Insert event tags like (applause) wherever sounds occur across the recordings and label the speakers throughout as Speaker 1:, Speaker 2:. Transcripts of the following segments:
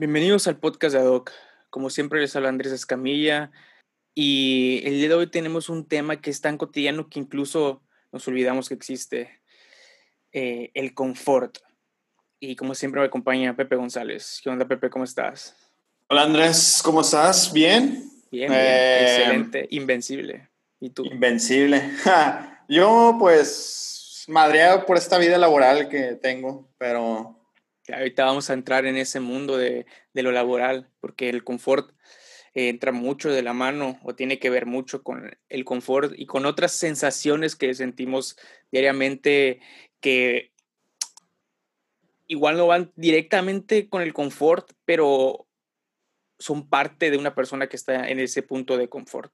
Speaker 1: Bienvenidos al podcast de Adoc. Como siempre les habla Andrés Escamilla y el día de hoy tenemos un tema que es tan cotidiano que incluso nos olvidamos que existe, eh, el confort. Y como siempre me acompaña Pepe González. ¿Qué onda Pepe? ¿Cómo estás?
Speaker 2: Hola Andrés, ¿cómo estás? ¿Bien?
Speaker 1: Bien, bien. Eh, excelente, invencible. ¿Y tú?
Speaker 2: Invencible. Yo pues madreado por esta vida laboral que tengo, pero...
Speaker 1: Ahorita vamos a entrar en ese mundo de, de lo laboral, porque el confort eh, entra mucho de la mano o tiene que ver mucho con el confort y con otras sensaciones que sentimos diariamente que igual no van directamente con el confort, pero son parte de una persona que está en ese punto de confort.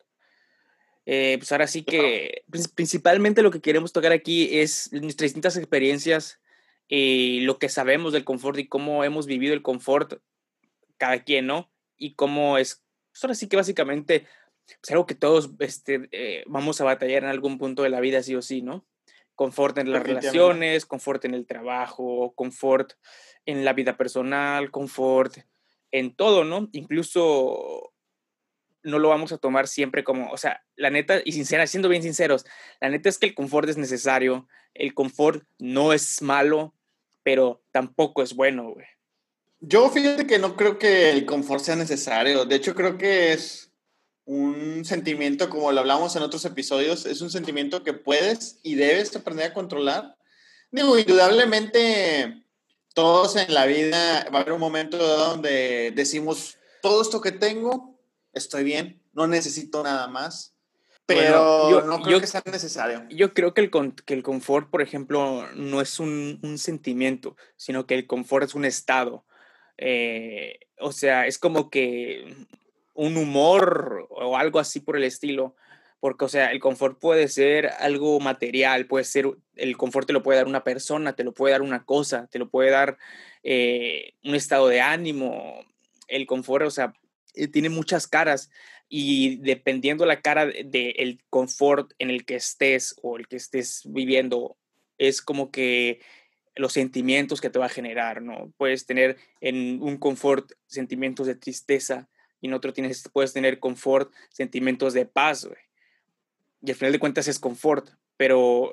Speaker 1: Eh, pues ahora sí que principalmente lo que queremos tocar aquí es nuestras distintas experiencias y lo que sabemos del confort y cómo hemos vivido el confort cada quien, ¿no? Y cómo es, pues ahora sí que básicamente es algo que todos este, eh, vamos a batallar en algún punto de la vida, sí o sí, ¿no? Confort en las relaciones, confort en el trabajo, confort en la vida personal, confort en todo, ¿no? Incluso no lo vamos a tomar siempre como, o sea, la neta, y sincera, siendo bien sinceros, la neta es que el confort es necesario, el confort no es malo, pero tampoco es bueno, güey.
Speaker 2: Yo fíjate que no creo que el confort sea necesario, de hecho creo que es un sentimiento, como lo hablamos en otros episodios, es un sentimiento que puedes y debes aprender a controlar. Digo, indudablemente todos en la vida va a haber un momento donde decimos, todo esto que tengo estoy bien, no necesito nada más. Pero yo, no creo que sea necesario.
Speaker 1: Yo creo que el, que el confort, por ejemplo, no es un, un sentimiento, sino que el confort es un estado. Eh, o sea, es como que un humor o algo así por el estilo. Porque, o sea, el confort puede ser algo material, puede ser, el confort te lo puede dar una persona, te lo puede dar una cosa, te lo puede dar eh, un estado de ánimo. El confort, o sea, eh, tiene muchas caras y dependiendo la cara del de, confort en el que estés o el que estés viviendo, es como que los sentimientos que te va a generar, ¿no? Puedes tener en un confort sentimientos de tristeza y en otro tienes, puedes tener confort sentimientos de paz, güey. Y al final de cuentas es confort, pero,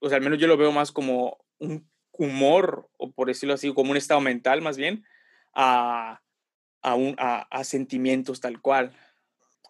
Speaker 1: o sea, al menos yo lo veo más como un humor, o por decirlo así, como un estado mental más bien, a, a, a, sentimientos tal cual.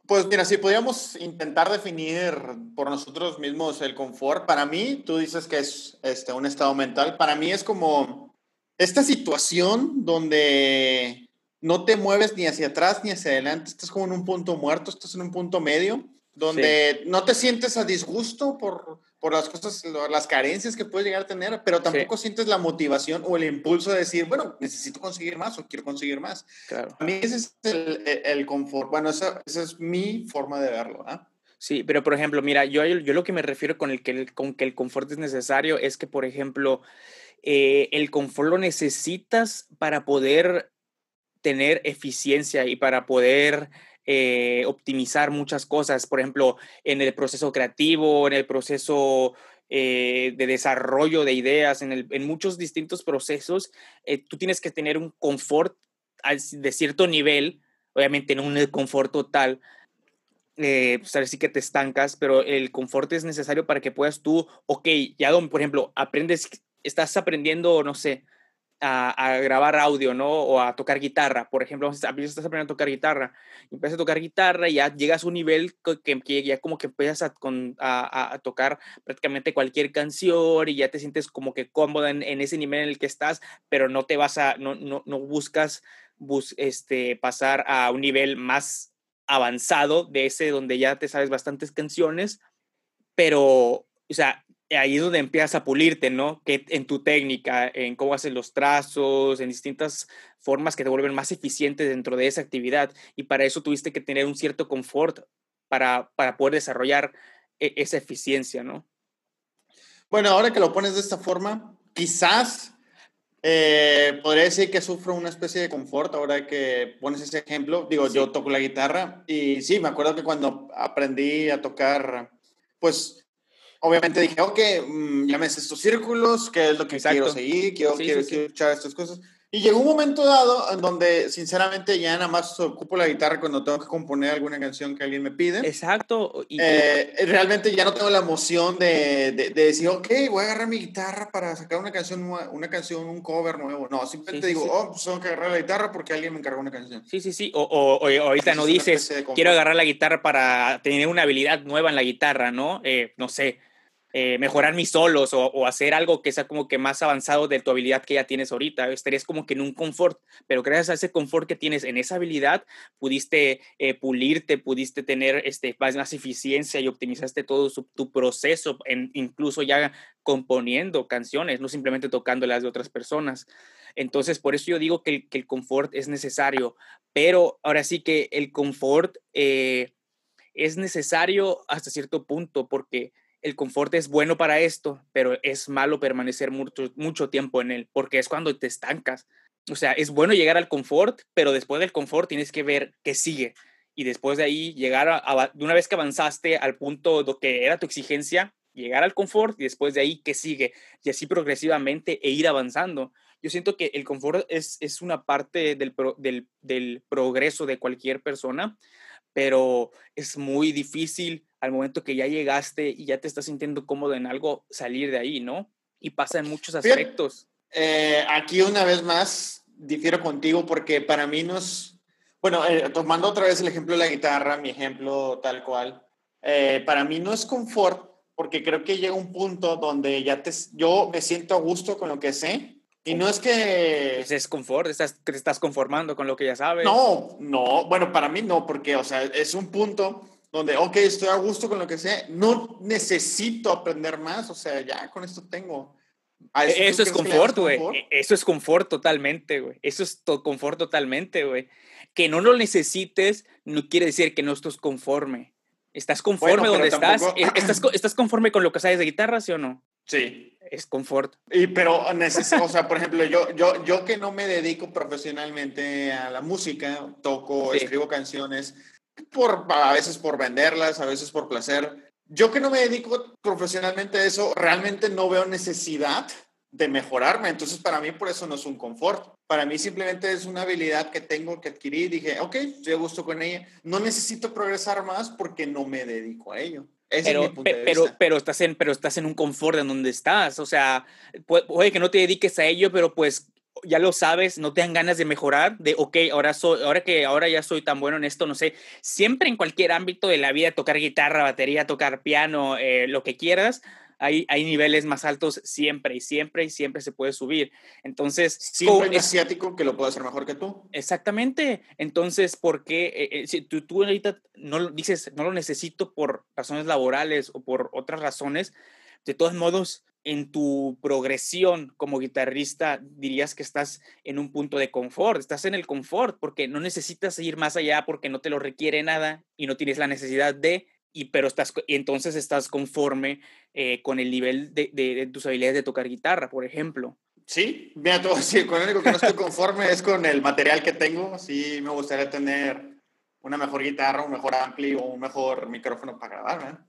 Speaker 2: Pues mira, si podríamos intentar definir por nosotros mismos el confort, para mí, tú dices que es este, un estado mental, para mí es como esta situación donde no te mueves ni hacia atrás ni hacia adelante, estás como en un punto muerto, estás en un punto medio, donde no te sientes a disgusto por, por las cosas, las carencias que puedes llegar a tener, pero tampoco sientes la motivación o el impulso de decir, bueno, necesito conseguir más o quiero conseguir más. Claro. A mí ese es el, el, confort. Bueno, esa, esa, es mi forma de verlo. ¿ah?
Speaker 1: Sí, pero por ejemplo, mira, yo, yo lo que me refiero con, el que, con que el confort es necesario es que, por ejemplo, eh, el confort lo necesitas para poder tener eficiencia y para poder eh, optimizar muchas cosas, por ejemplo, en el proceso creativo, en el proceso eh, de desarrollo de ideas, en, el, en muchos distintos procesos, eh, tú tienes que tener un confort de cierto nivel, obviamente no un confort total, eh, pues así que te estancas, pero el confort es necesario para que puedas tú, ok, ya, por ejemplo, aprendes, estás aprendiendo, no sé, a, grabar audio, ¿no? O a tocar guitarra. Por ejemplo, estás aprendiendo a tocar guitarra, empiezas a tocar guitarra y ya llegas a un nivel que, que ya como que empiezas a, tocar prácticamente cualquier canción y ya te sientes como que cómoda en, ese nivel en el que estás, pero no te vas a, no, no, no buscas bus, este, pasar a un nivel más avanzado de ese donde ya te sabes bastantes canciones, pero, o sea, ahí es donde empiezas a pulirte, ¿no? Que en tu técnica, en cómo haces los trazos, en distintas formas que te vuelven más eficientes dentro de esa actividad. Y para eso tuviste que tener un cierto confort para, para poder desarrollar e, esa eficiencia, ¿no?
Speaker 2: Bueno, ahora que lo pones de esta forma, quizás eh, podría decir que sufro una especie de confort ahora que pones ese ejemplo. Digo, yo toco la guitarra y sí, me acuerdo que cuando aprendí a tocar, pues obviamente dije, ok, mm, ya me estos círculos, qué es lo que quiero seguir, quiero, quiero, escuchar estas cosas. Y llegó un momento dado en donde, sinceramente, ya nada más ocupo la guitarra cuando tengo que componer alguna canción que alguien me pide.
Speaker 1: Exacto.
Speaker 2: Y... Eh, realmente ya no tengo la emoción de, de, decir, ok, voy a agarrar mi guitarra para sacar una canción, una canción, un cover nuevo. No, simplemente digo, oh, pues tengo que agarrar la guitarra porque alguien me encargó una canción.
Speaker 1: Sí, sí, sí. O, o, ahorita no dices, quiero agarrar la guitarra para tener una habilidad nueva en la guitarra, ¿no? Eh, no sé eh, mejorar mis solos o, hacer algo que sea como que más avanzado de tu habilidad que ya tienes ahorita. Estarías como que en un confort, pero gracias a ese confort que tienes en esa habilidad, pudiste eh, pulirte, pudiste tener este, más, eficiencia y optimizaste todo tu proceso, en, incluso ya componiendo canciones, no simplemente tocándolas de otras personas. Entonces, por eso yo digo que el, confort es necesario, pero ahora sí que el confort eh, es necesario hasta cierto punto porque el confort es bueno para esto, pero es malo permanecer mucho, tiempo en él, porque es cuando te estancas. O sea, es bueno llegar al confort, pero después del confort tienes que ver qué sigue. Y después de ahí, llegar a, de una vez que avanzaste al punto de que era tu exigencia, llegar al confort y después de ahí qué sigue. Y así progresivamente e ir avanzando. Yo siento que el confort es, es una parte del, del, del progreso de cualquier persona, pero es muy difícil al momento que ya llegaste y ya te estás sintiendo cómodo en algo, salir de ahí, ¿no? Y pasa en muchos aspectos.
Speaker 2: Eh, aquí una vez más difiero contigo porque para mí no es, bueno, eh, tomando otra vez el ejemplo de la guitarra, mi ejemplo tal cual, eh, para mí no es confort porque creo que llega un punto donde ya te, yo me siento a gusto con lo que sé y no es que...
Speaker 1: Es confort, estás, te estás conformando con lo que ya sabes.
Speaker 2: No, no, bueno, para mí no, porque, o sea, es un punto donde, ok, estoy a gusto con lo que sé, no necesito aprender más, o sea, ya con esto tengo.
Speaker 1: E, eso, es confort, güey. E, eso es confort totalmente, güey. Eso es confort totalmente, güey. Que no lo necesites no quiere decir que no estés conforme. ¿Estás conforme donde estás? E, ¿Estás? ¿Estás conforme con lo que sabes de guitarra, sí o no?
Speaker 2: Sí.
Speaker 1: Es confort.
Speaker 2: Y pero o sea, por ejemplo, yo, yo, yo que no me dedico profesionalmente a la música, toco, escribo canciones, por, a veces por venderlas, a veces por placer. Yo que no me dedico profesionalmente a eso, realmente no veo necesidad de mejorarme. Entonces, para mí, por eso no es un confort. Para mí, simplemente es una habilidad que tengo que adquirir. Dije, ok, estoy a gusto con ella. No necesito progresar más porque no me dedico a ello.
Speaker 1: Pero, pero, pero, estás en, pero estás en un confort en donde estás. O sea, puede que no te dediques a ello, pero pues ya lo sabes, no te dan ganas de mejorar, de, ok, ahora, soy, ahora que ahora ya soy tan bueno en esto, no sé, siempre en cualquier ámbito de la vida, tocar guitarra, batería, tocar piano, eh, lo que quieras, hay, hay niveles más altos siempre y siempre y siempre se puede subir. Entonces...
Speaker 2: Siempre hay asiático que lo puede hacer mejor que tú.
Speaker 1: Exactamente. Entonces, ¿por qué? Eh, eh, si tú, tú ahorita no dices, no lo necesito por razones laborales o por otras razones, de todos modos, en tu progresión como guitarrista dirías que estás en un punto de confort, estás en el confort porque no necesitas ir más allá porque no te lo requiere nada y no tienes la necesidad de, y pero estás, entonces estás conforme eh, con el nivel de, de, tus habilidades de tocar guitarra, por ejemplo.
Speaker 2: Sí, mira, todo (laughs) sí, con el único que no estoy conforme es con el material que tengo. Sí, me gustaría tener una mejor guitarra, un mejor ampli o un mejor micrófono para grabar. ¿eh?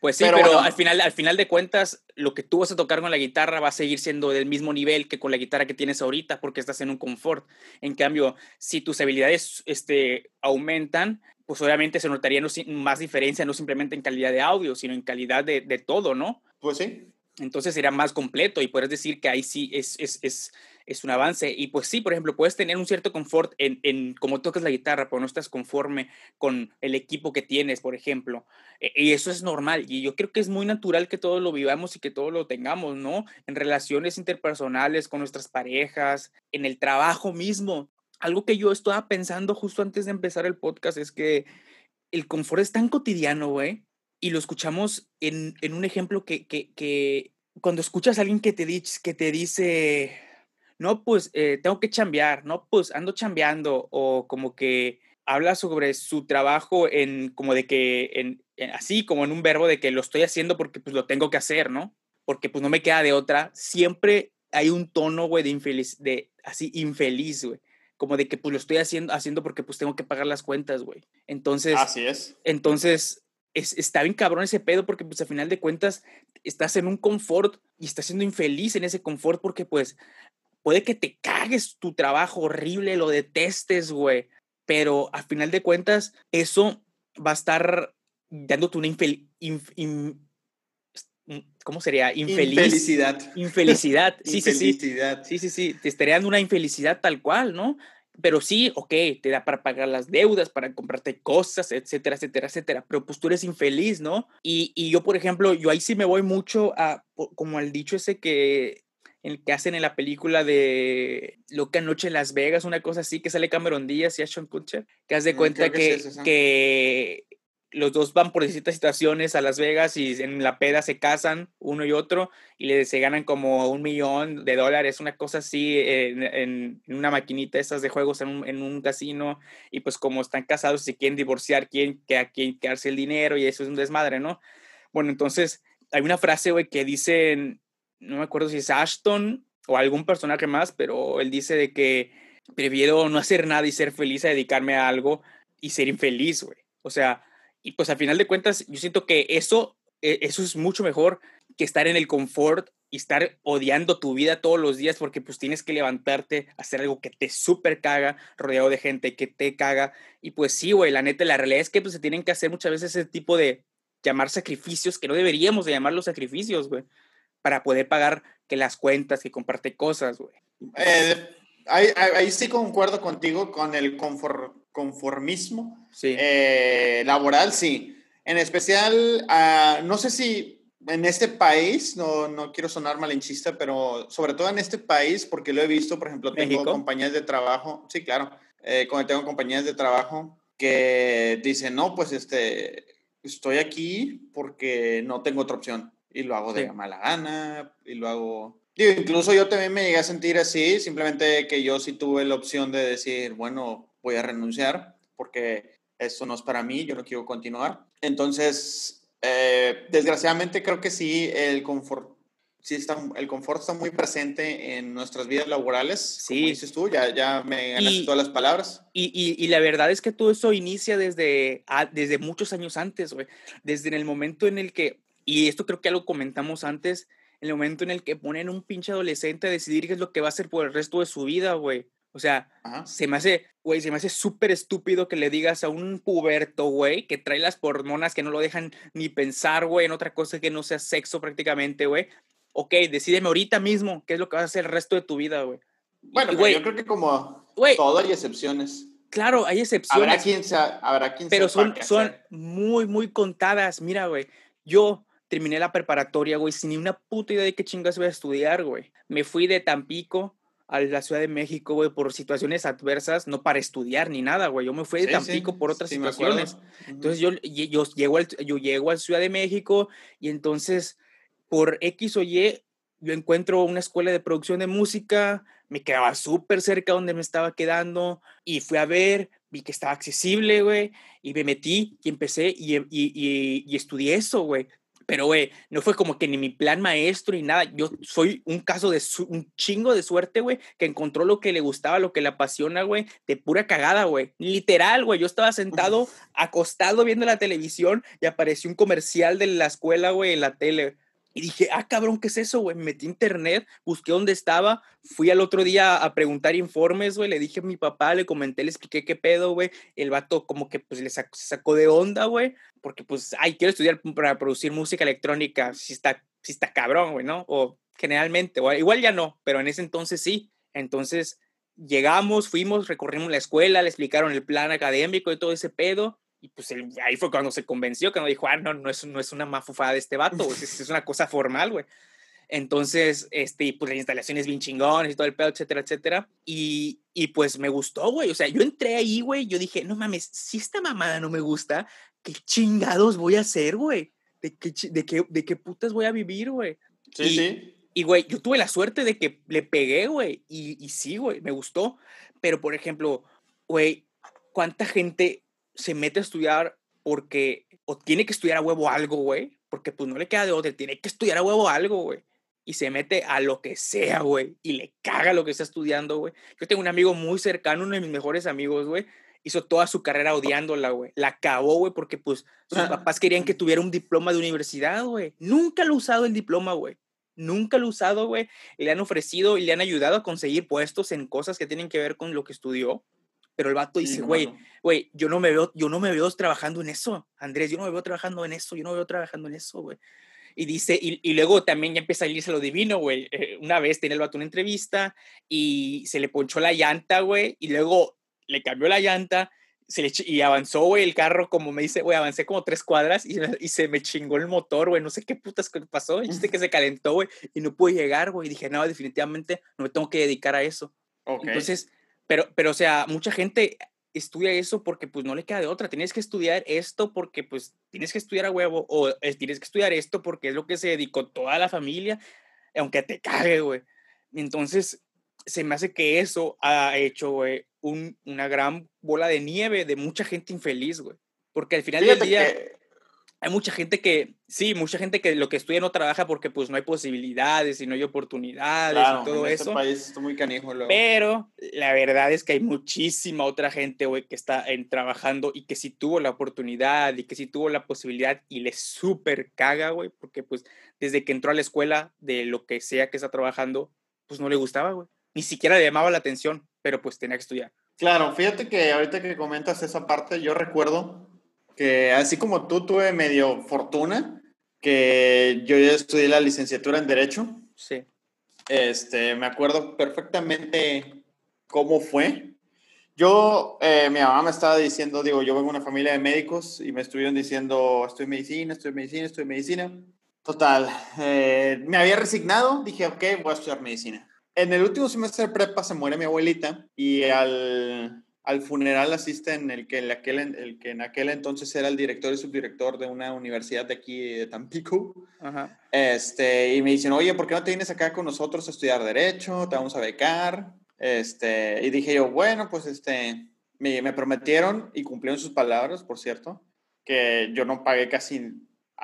Speaker 1: Pues sí, pero, al, final, al final de cuentas, lo que tú vas a tocar con la guitarra va a seguir siendo del mismo nivel que con la guitarra que tienes ahorita porque estás en un confort. En cambio, si tus habilidades este, aumentan, pues obviamente se notaría más diferencia, no simplemente en calidad de audio, sino en calidad de, de todo, ¿no?
Speaker 2: Pues sí.
Speaker 1: Entonces sería más completo y puedes decir que ahí sí es, es, es, es, un avance. Y pues sí, por ejemplo, puedes tener un cierto confort en, en cómo tocas la guitarra, pero no estás conforme con el equipo que tienes, por ejemplo. E, y eso es normal. Y yo creo que es muy natural que todos lo vivamos y que todos lo tengamos, ¿no? En relaciones interpersonales con nuestras parejas, en el trabajo mismo. Algo que yo estaba pensando justo antes de empezar el podcast es que el confort es tan cotidiano, güey y lo escuchamos en, en un ejemplo que, que, que, cuando escuchas a alguien que te, dice, que te dice, no, pues eh, tengo que chambear, no, pues ando chambeando, o como que habla sobre su trabajo en como de que, en, así como en un verbo de que lo estoy haciendo porque pues lo tengo que hacer, ¿no? Porque pues no me queda de otra. Siempre hay un tono, güey, de infeliz, de así infeliz, güey como de que pues lo estoy haciendo, haciendo porque pues tengo que pagar las cuentas, güey. Entonces,
Speaker 2: así es.
Speaker 1: Entonces, está bien cabrón ese pedo porque pues a final de cuentas estás en un confort y estás siendo infeliz en ese confort porque pues puede que te cagues tu trabajo horrible, lo detestes, güey, pero a final de cuentas, eso va a estar dándote una infelicidad. ¿Cómo sería? Infeliz.
Speaker 2: Infelicidad.
Speaker 1: Infelicidad. Sí,
Speaker 2: infelicidad.
Speaker 1: sí, sí. Sí, sí, sí. Te estaría dando una infelicidad tal cual, ¿no? Pero sí, ok, te da para pagar las deudas, para comprarte cosas, etcétera, etcétera, etcétera. Pero pues tú eres infeliz, ¿no? Y, y yo, por ejemplo, yo ahí sí me voy mucho a, como al dicho ese que el que hacen en la película de Loca Noche en Las Vegas, una cosa así, que sale Cameron Díaz y Ashton Kutcher, que haz de mm, cuenta que, que, los dos van por distintas situaciones a Las Vegas y en la peda se casan uno y otro y le, se ganan como un millón de dólares, una cosa así en, una maquinita esas de juegos en un, casino y pues como están casados se quieren divorciar, quieren que a quién quedarse el dinero y eso es un desmadre, ¿no? Bueno, entonces hay una frase, güey, que dicen, no me acuerdo si es Ashton o algún personaje más, pero él dice de que prefiero no hacer nada y ser feliz a dedicarme a algo y ser infeliz, güey. O sea, y pues al final de cuentas, yo siento que eso, e, eso es mucho mejor que estar en el confort y estar odiando tu vida todos los días porque pues tienes que levantarte, hacer algo que te súper caga, rodeado de gente que te caga. Y pues sí, güey, la neta, la realidad es que pues se tienen que hacer muchas veces ese tipo de llamar sacrificios que no deberíamos de llamarlos sacrificios, güey, para poder pagar que las cuentas, que comparte cosas, güey.
Speaker 2: Eh, ahí, ahí, sí concuerdo contigo con el confort, conformismo sí. Eh, laboral, sí. En especial, uh, no sé si en este país, no, no quiero sonar malinchista, pero sobre todo en este país, porque lo he visto, por ejemplo, tengo compañías de trabajo, sí, claro, eh, tengo compañías de trabajo que dicen, no, pues este, estoy aquí porque no tengo otra opción y lo hago de mala gana y lo hago... incluso yo también me llegué a sentir así, simplemente que yo sí tuve la opción de decir, bueno, voy a renunciar porque eso no es para mí, yo no quiero continuar. Entonces, eh, desgraciadamente creo que sí, el confort, sí está, el confort está muy presente en nuestras vidas laborales. Sí. Como dices tú, ya, ya me ganaste todas las palabras.
Speaker 1: Y, y, y, la verdad es que todo eso inicia desde, desde muchos años antes, güey. Desde en el momento en el que, y esto creo que ya lo comentamos antes, el momento en el que ponen un pinche adolescente a decidir qué es lo que va a hacer por el resto de su vida, güey. O sea, se me hace, güey, se me hace súper estúpido que le digas a un puberto, güey, que trae las hormonas que no lo dejan ni pensar, güey, en otra cosa que no sea sexo prácticamente, güey. Ok, decídeme ahorita mismo qué es lo que vas a hacer el resto de tu vida, güey.
Speaker 2: Bueno, güey, yo creo que como todo hay excepciones.
Speaker 1: Claro, hay excepciones.
Speaker 2: Habrá quien sea, habrá quien
Speaker 1: Pero son, son muy, muy contadas. Mira, güey, yo terminé la preparatoria, güey, sin ni una puta idea de qué chingas voy a estudiar, güey. Me fui de Tampico a la Ciudad de México, güey, por situaciones adversas, no para estudiar ni nada, güey. Yo me fui de Tampico por otras situaciones. Entonces yo, yo, llego al, yo llego a la Ciudad de México y entonces por X o Y yo encuentro una escuela de producción de música, me quedaba súper cerca donde me estaba quedando y fui a ver, vi que estaba accesible, güey, y me metí y empecé y, y, y, y estudié eso, güey. Pero, güey, no fue como que ni mi plan maestro ni nada. Yo soy un caso de un chingo de suerte, güey, que encontró lo que le gustaba, lo que le apasiona, güey, de pura cagada, güey. Literal, güey. Yo estaba sentado, acostado viendo la televisión y apareció un comercial de la escuela, güey, en la tele. Y dije, ah, cabrón, ¿qué es eso, güey? Me metí internet, busqué dónde estaba, fui al otro día a preguntar informes, güey, le dije a mi papá, le comenté, le expliqué qué pedo, güey. El vato como que pues le sacó, sacó de onda, güey, porque pues, ay, quiero estudiar para producir música electrónica, si está, si está cabrón, güey, ¿no? O generalmente, o igual ya no, pero en ese entonces sí. Entonces llegamos, fuimos, recorrimos la escuela, le explicaron el plan académico y todo ese pedo y pues ahí fue cuando se convenció, que no dijo, ah, no, no es, no es una mafufada de este vato, es, es, una cosa formal, güey. Entonces, este, pues las instalaciones bien chingones y todo el pedo, etcétera, etcétera. Y, y pues me gustó, güey. O sea, yo entré ahí, güey, yo dije, no mames, si esta mamada no me gusta, ¿qué chingados voy a hacer, güey? ¿De qué, de, qué, ¿De qué putas voy a vivir, güey?
Speaker 2: Sí, y, sí.
Speaker 1: Y, güey, yo tuve la suerte de que le pegué, güey. Y, y sí, güey, me gustó. Pero, por ejemplo, güey, ¿cuánta gente se mete a estudiar porque o tiene que estudiar a huevo algo, güey, porque pues no le queda de otra, tiene que estudiar a huevo algo, güey. Y se mete a lo que sea, güey, y le caga lo que está estudiando, güey. Yo tengo un amigo muy cercano, uno de mis mejores amigos, güey, hizo toda su carrera odiándola, güey. La acabó, güey, porque pues sus papás querían que tuviera un diploma de universidad, güey. Nunca lo ha usado el diploma, güey. nunca lo ha usado, güey. Le han ofrecido y le han ayudado a conseguir puestos en cosas que tienen que ver con lo que estudió. Pero el vato dice, güey, güey, yo no me veo, yo no me veo trabajando en eso, Andrés, yo no me veo trabajando en eso, yo no me veo trabajando en eso, güey. Y dice, y, y, luego también ya empieza a irse lo divino, güey. Eh, una vez tenía el vato una entrevista y se le ponchó la llanta, güey, y luego le cambió la llanta se le, y avanzó, güey, el carro, como me dice, güey, avancé como tres cuadras y, y se me chingó el motor, güey, no sé qué putas pasó, dice que (laughs) se calentó, güey, y no pude llegar, güey, y dije, no, definitivamente no me tengo que dedicar a eso. Entonces, pero, pero, o sea, mucha gente estudia eso porque pues no le queda de otra. Tienes que estudiar esto porque pues tienes que estudiar a huevo o tienes que estudiar esto porque es lo que se dedicó toda la familia, aunque te cague, güey. Entonces, se me hace que eso ha hecho, güey, un, una gran bola de nieve de mucha gente infeliz, güey. Porque al final del día hay mucha gente que, sí, mucha gente que lo que estudia no trabaja porque pues no hay posibilidades y no hay oportunidades y todo en este eso.
Speaker 2: país está muy canijo
Speaker 1: Pero la verdad es que hay muchísima otra gente, güey, que está en, trabajando y que sí tuvo la oportunidad y que sí tuvo la posibilidad y le súper caga, güey, porque pues desde que entró a la escuela de lo que sea que está trabajando, pues no le gustaba, güey. Ni siquiera le llamaba la atención, pero pues tenía que estudiar.
Speaker 2: Claro, fíjate que ahorita que comentas esa parte, yo recuerdo que así como tú tuve medio fortuna, que yo ya estudié la licenciatura en Derecho.
Speaker 1: Sí.
Speaker 2: Este, me acuerdo perfectamente cómo fue. Yo, eh, mi mamá me estaba diciendo, digo, yo vengo de una familia de médicos y me estuvieron diciendo, estoy en medicina, estoy en medicina, estoy en medicina. Total, eh, me había resignado, dije, ok, voy a estudiar medicina. En el último semestre de prepa se muere mi abuelita y al, al funeral asisten el que, el, aquel, el que en aquel entonces era el director y subdirector de una universidad de aquí de Tampico. Ajá. Este, y me dicen, oye, ¿por qué no te vienes acá con nosotros a estudiar Derecho? Te vamos a becar. Este, y dije yo, bueno, pues este, me, me prometieron y cumplieron sus palabras, por cierto, que yo no pagué casi...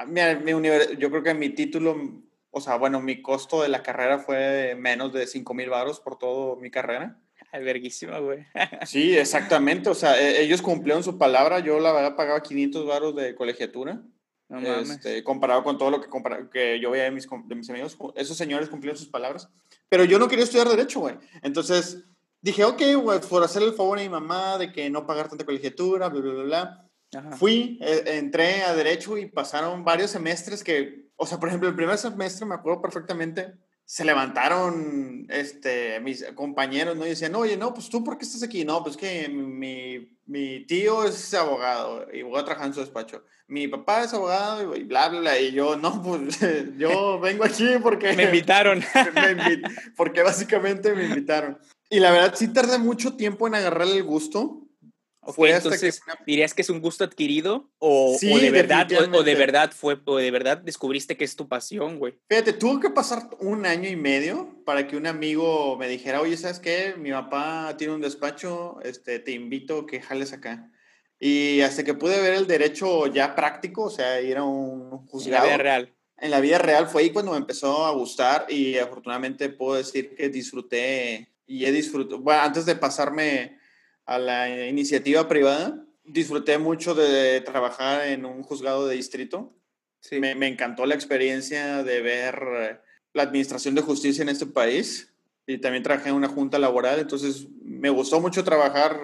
Speaker 2: Mi, mi, yo creo que mi título o sea, bueno, mi costo de la carrera fue menos de 5 mil baros por toda mi carrera.
Speaker 1: Alberguísima, güey.
Speaker 2: sí, exactamente. O sea, e, ellos cumplieron su palabra. Yo, la verdad, pagaba 500 baros de colegiatura. No. Este, comparado con todo lo que, que yo veía de mis, de mis amigos. Esos señores cumplieron sus palabras. Pero yo no quería estudiar Derecho, güey. Entonces dije, ok, güey, por hacer el favor a mi mamá de que no pagar tanta colegiatura, bla, bla, bla, bla. Fui, e, entré a Derecho y pasaron varios semestres que o sea, por ejemplo, el primer semestre me acuerdo perfectamente, se levantaron este, mis compañeros, ¿no? Y decían, oye, no, pues tú, ¿por qué estás aquí? No, pues que mi, mi tío es abogado y voy a trabajar en su despacho. Mi papá es abogado y bla, bla, bla. Y yo, no, pues (laughs) yo vengo aquí porque...
Speaker 1: me invitaron. (laughs)
Speaker 2: porque básicamente me invitaron. Y la verdad, sí tardé mucho tiempo en agarrarle el gusto
Speaker 1: fue entonces, ¿dirías que es un gusto adquirido? ¿O, de verdad, o, de verdad fue, o de verdad descubriste que es tu pasión, güey?
Speaker 2: Fíjate, tuvo que pasar un año y medio para que un amigo me dijera, oye, ¿sabes qué? Mi papá tiene un despacho, este, te invito a que jales acá. Y hasta que pude ver el derecho ya práctico, o sea, ir a un
Speaker 1: juzgado. En la vida real.
Speaker 2: En la vida real fue ahí cuando me empezó a gustar y afortunadamente puedo decir que disfruté y he disfrutado, bueno, antes de pasarme a la iniciativa privada. Disfruté mucho de trabajar en un juzgado de distrito. Sí. Me, me, encantó la experiencia de ver eh, la administración de justicia en este país y también trabajé en una junta laboral, entonces me gustó mucho trabajar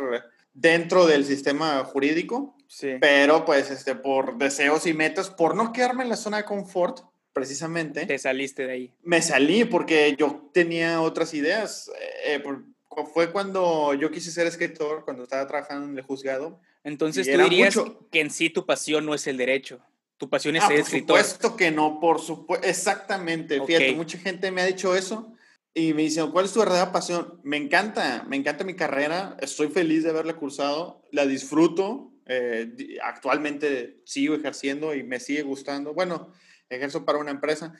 Speaker 2: dentro del sistema jurídico, sí. pero pues este, por deseos y metas, por no quedarme en la zona de confort, precisamente.
Speaker 1: Te saliste de ahí.
Speaker 2: Me salí porque yo tenía otras ideas. Eh, por, fue cuando yo quise ser escritor, cuando estaba trabajando en el juzgado.
Speaker 1: Entonces tú dirías que en sí tu pasión no es el derecho. Tu pasión es
Speaker 2: ah,
Speaker 1: ser escritor.
Speaker 2: Por supuesto que no, por supuesto. Exactamente. Fíjate, mucha gente me ha dicho eso y me dicen, ¿cuál es tu verdadera pasión? Me encanta, me encanta mi carrera. Estoy feliz de haberla cursado. La disfruto. Eh, actualmente sigo ejerciendo y me sigue gustando. Bueno, ejerzo para una empresa.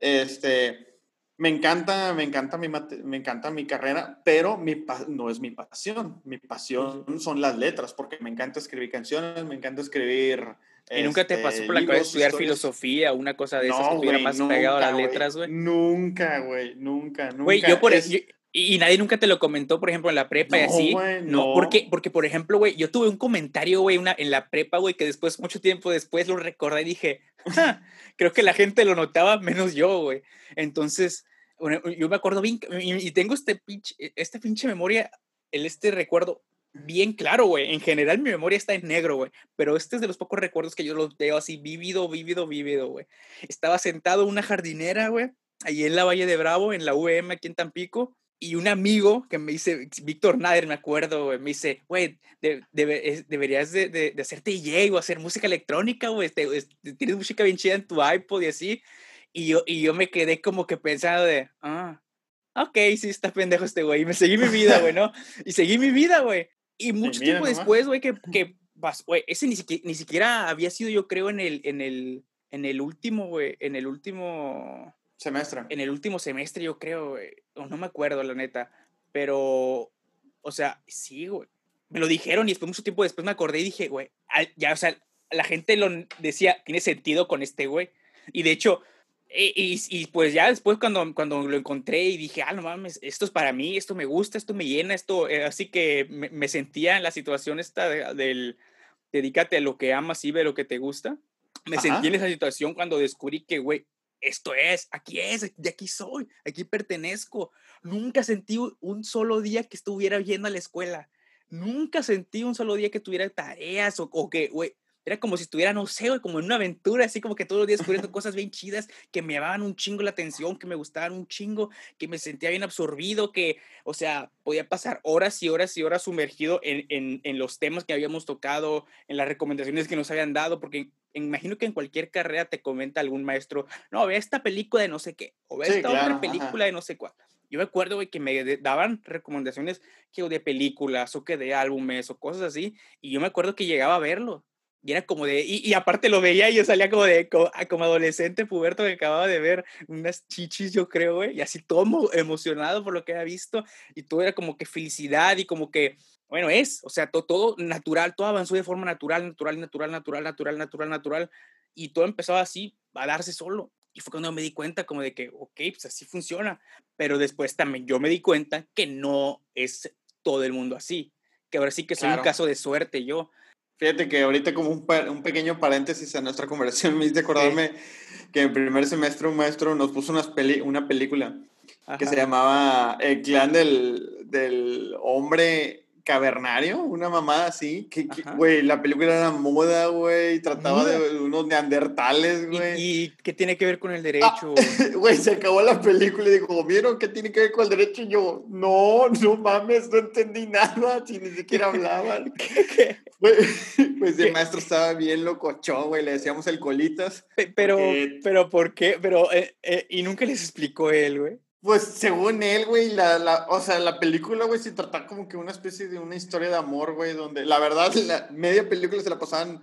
Speaker 2: Este me encanta, me encanta mi, me encanta mi carrera, pero mi no es mi pasión. Mi pasión son las letras, porque me encanta escribir canciones, me encanta escribir.
Speaker 1: ¿Y nunca te pasó por la cabeza estudiar filosofía o una cosa de esas que estuviera más pegado a las letras, güey?
Speaker 2: Nunca, güey, nunca, nunca.
Speaker 1: Güey, yo por eso. Y, nadie nunca te lo comentó, por ejemplo, en la prepa y así. no, porque, porque, por ejemplo, güey, yo tuve un comentario, güey, una, en la prepa, güey, que después, mucho tiempo después lo recordé y dije, (laughs) Creo que la gente lo notaba menos yo, güey. Entonces, yo me acuerdo bien, y, tengo este pinche, e, este pinche memoria, el este recuerdo bien claro, güey. En general mi memoria está en negro, güey. Pero este es de los pocos recuerdos que yo los veo así vívido, vívido, vívido, güey. Estaba sentado en una jardinera, güey, ahí en la Valle de Bravo, en la VM aquí en Tampico. Y un amigo que me dice, Víctor Nader, me acuerdo, güey, me dice, güey, deberías de, de, hacerte DJ o hacer música electrónica, güey. Tienes música bien chida en tu iPod y así. Y yo, y yo me quedé como que pensando de, ah, ok, sí, está pendejo este güey. Y me seguí mi vida, güey, ¿no? (laughs) Y seguí mi vida, güey. Y mucho tiempo después, güey, que, (laughs) que güey, ese ni siquiera, ni siquiera había sido, yo creo, en el, en el, en el último, güey, en el último...
Speaker 2: Semestre.
Speaker 1: En el último semestre, yo creo, güey. no me acuerdo, la neta. Pero, o sea, sí, güey. Me lo dijeron y después, mucho tiempo después me acordé y dije, güey, ya, o sea, la gente lo decía, tiene sentido con este güey. Y de hecho, y, y, pues ya después cuando, cuando lo encontré y dije, ah, no mames, esto es para mí, esto me gusta, esto me llena, esto, eh, así que me, sentía en la situación esta del, dedícate a lo que amas y ve lo que te gusta. Me sentí en esa situación cuando descubrí que, güey, esto es, aquí es, de aquí soy, aquí pertenezco. Nunca sentí un solo día que estuviera yendo a la escuela. Nunca sentí un solo día que tuviera tareas o, que, güey, era como si estuviera, no sé, como en una aventura, así como que todos los días descubriendo cosas bien chidas, que me llamaban un chingo la atención, que me gustaban un chingo, que me sentía bien absorbido, que, o sea, podía pasar horas y horas y horas sumergido en, en, en los temas que habíamos tocado, en las recomendaciones que nos habían dado, porque imagino que en cualquier carrera te comenta algún maestro, no, ve esta película de no sé qué, o ve esta otra película de no sé cuál. Yo me acuerdo, güey, que me daban recomendaciones que de películas o que de álbumes o cosas así, y yo me acuerdo que llegaba a verlo y era como de, y, aparte lo veía y yo salía como de, ah, como, adolescente puberto que acababa de ver unas chichis, yo creo, güey, y así todo emocionado por lo que había visto, y todo era como que felicidad y como que, bueno, es, o sea, todo, todo natural, todo avanzó de forma natural, natural, natural, natural, natural, natural, natural, y todo empezaba así a darse solo. Y fue cuando me di cuenta como de que, ok, pues así funciona, pero después también yo me di cuenta que no es todo el mundo así, que ahora sí que soy un caso de suerte yo,
Speaker 2: Fíjate que ahorita como un, un, pequeño paréntesis a nuestra (laughs) conversación me hice acordarme que en primer semestre un maestro nos puso unas peli una película que se llamaba El clan del, del hombre cavernario, una mamada así, que, güey, la película era moda, güey, trataba de unos neandertales, güey.
Speaker 1: ¿Y, qué tiene que ver con el ah, derecho? (laughs)
Speaker 2: Güey, se acabó la película y dijo, ¿vieron qué tiene que ver con el derecho? Y yo, no, no mames, no entendí nada, si ni siquiera hablaban. (laughs) (laughs) Pues el maestro estaba bien locochón, güey, le decíamos el colitas.
Speaker 1: Pero, pero, ¿por qué? Pero, eh, eh, y nunca les explicó él, güey.
Speaker 2: Pues según él, güey, la, la, o sea, la película, güey, se trata como que una especie de una historia de amor, güey, donde la verdad, la media película se la pasaban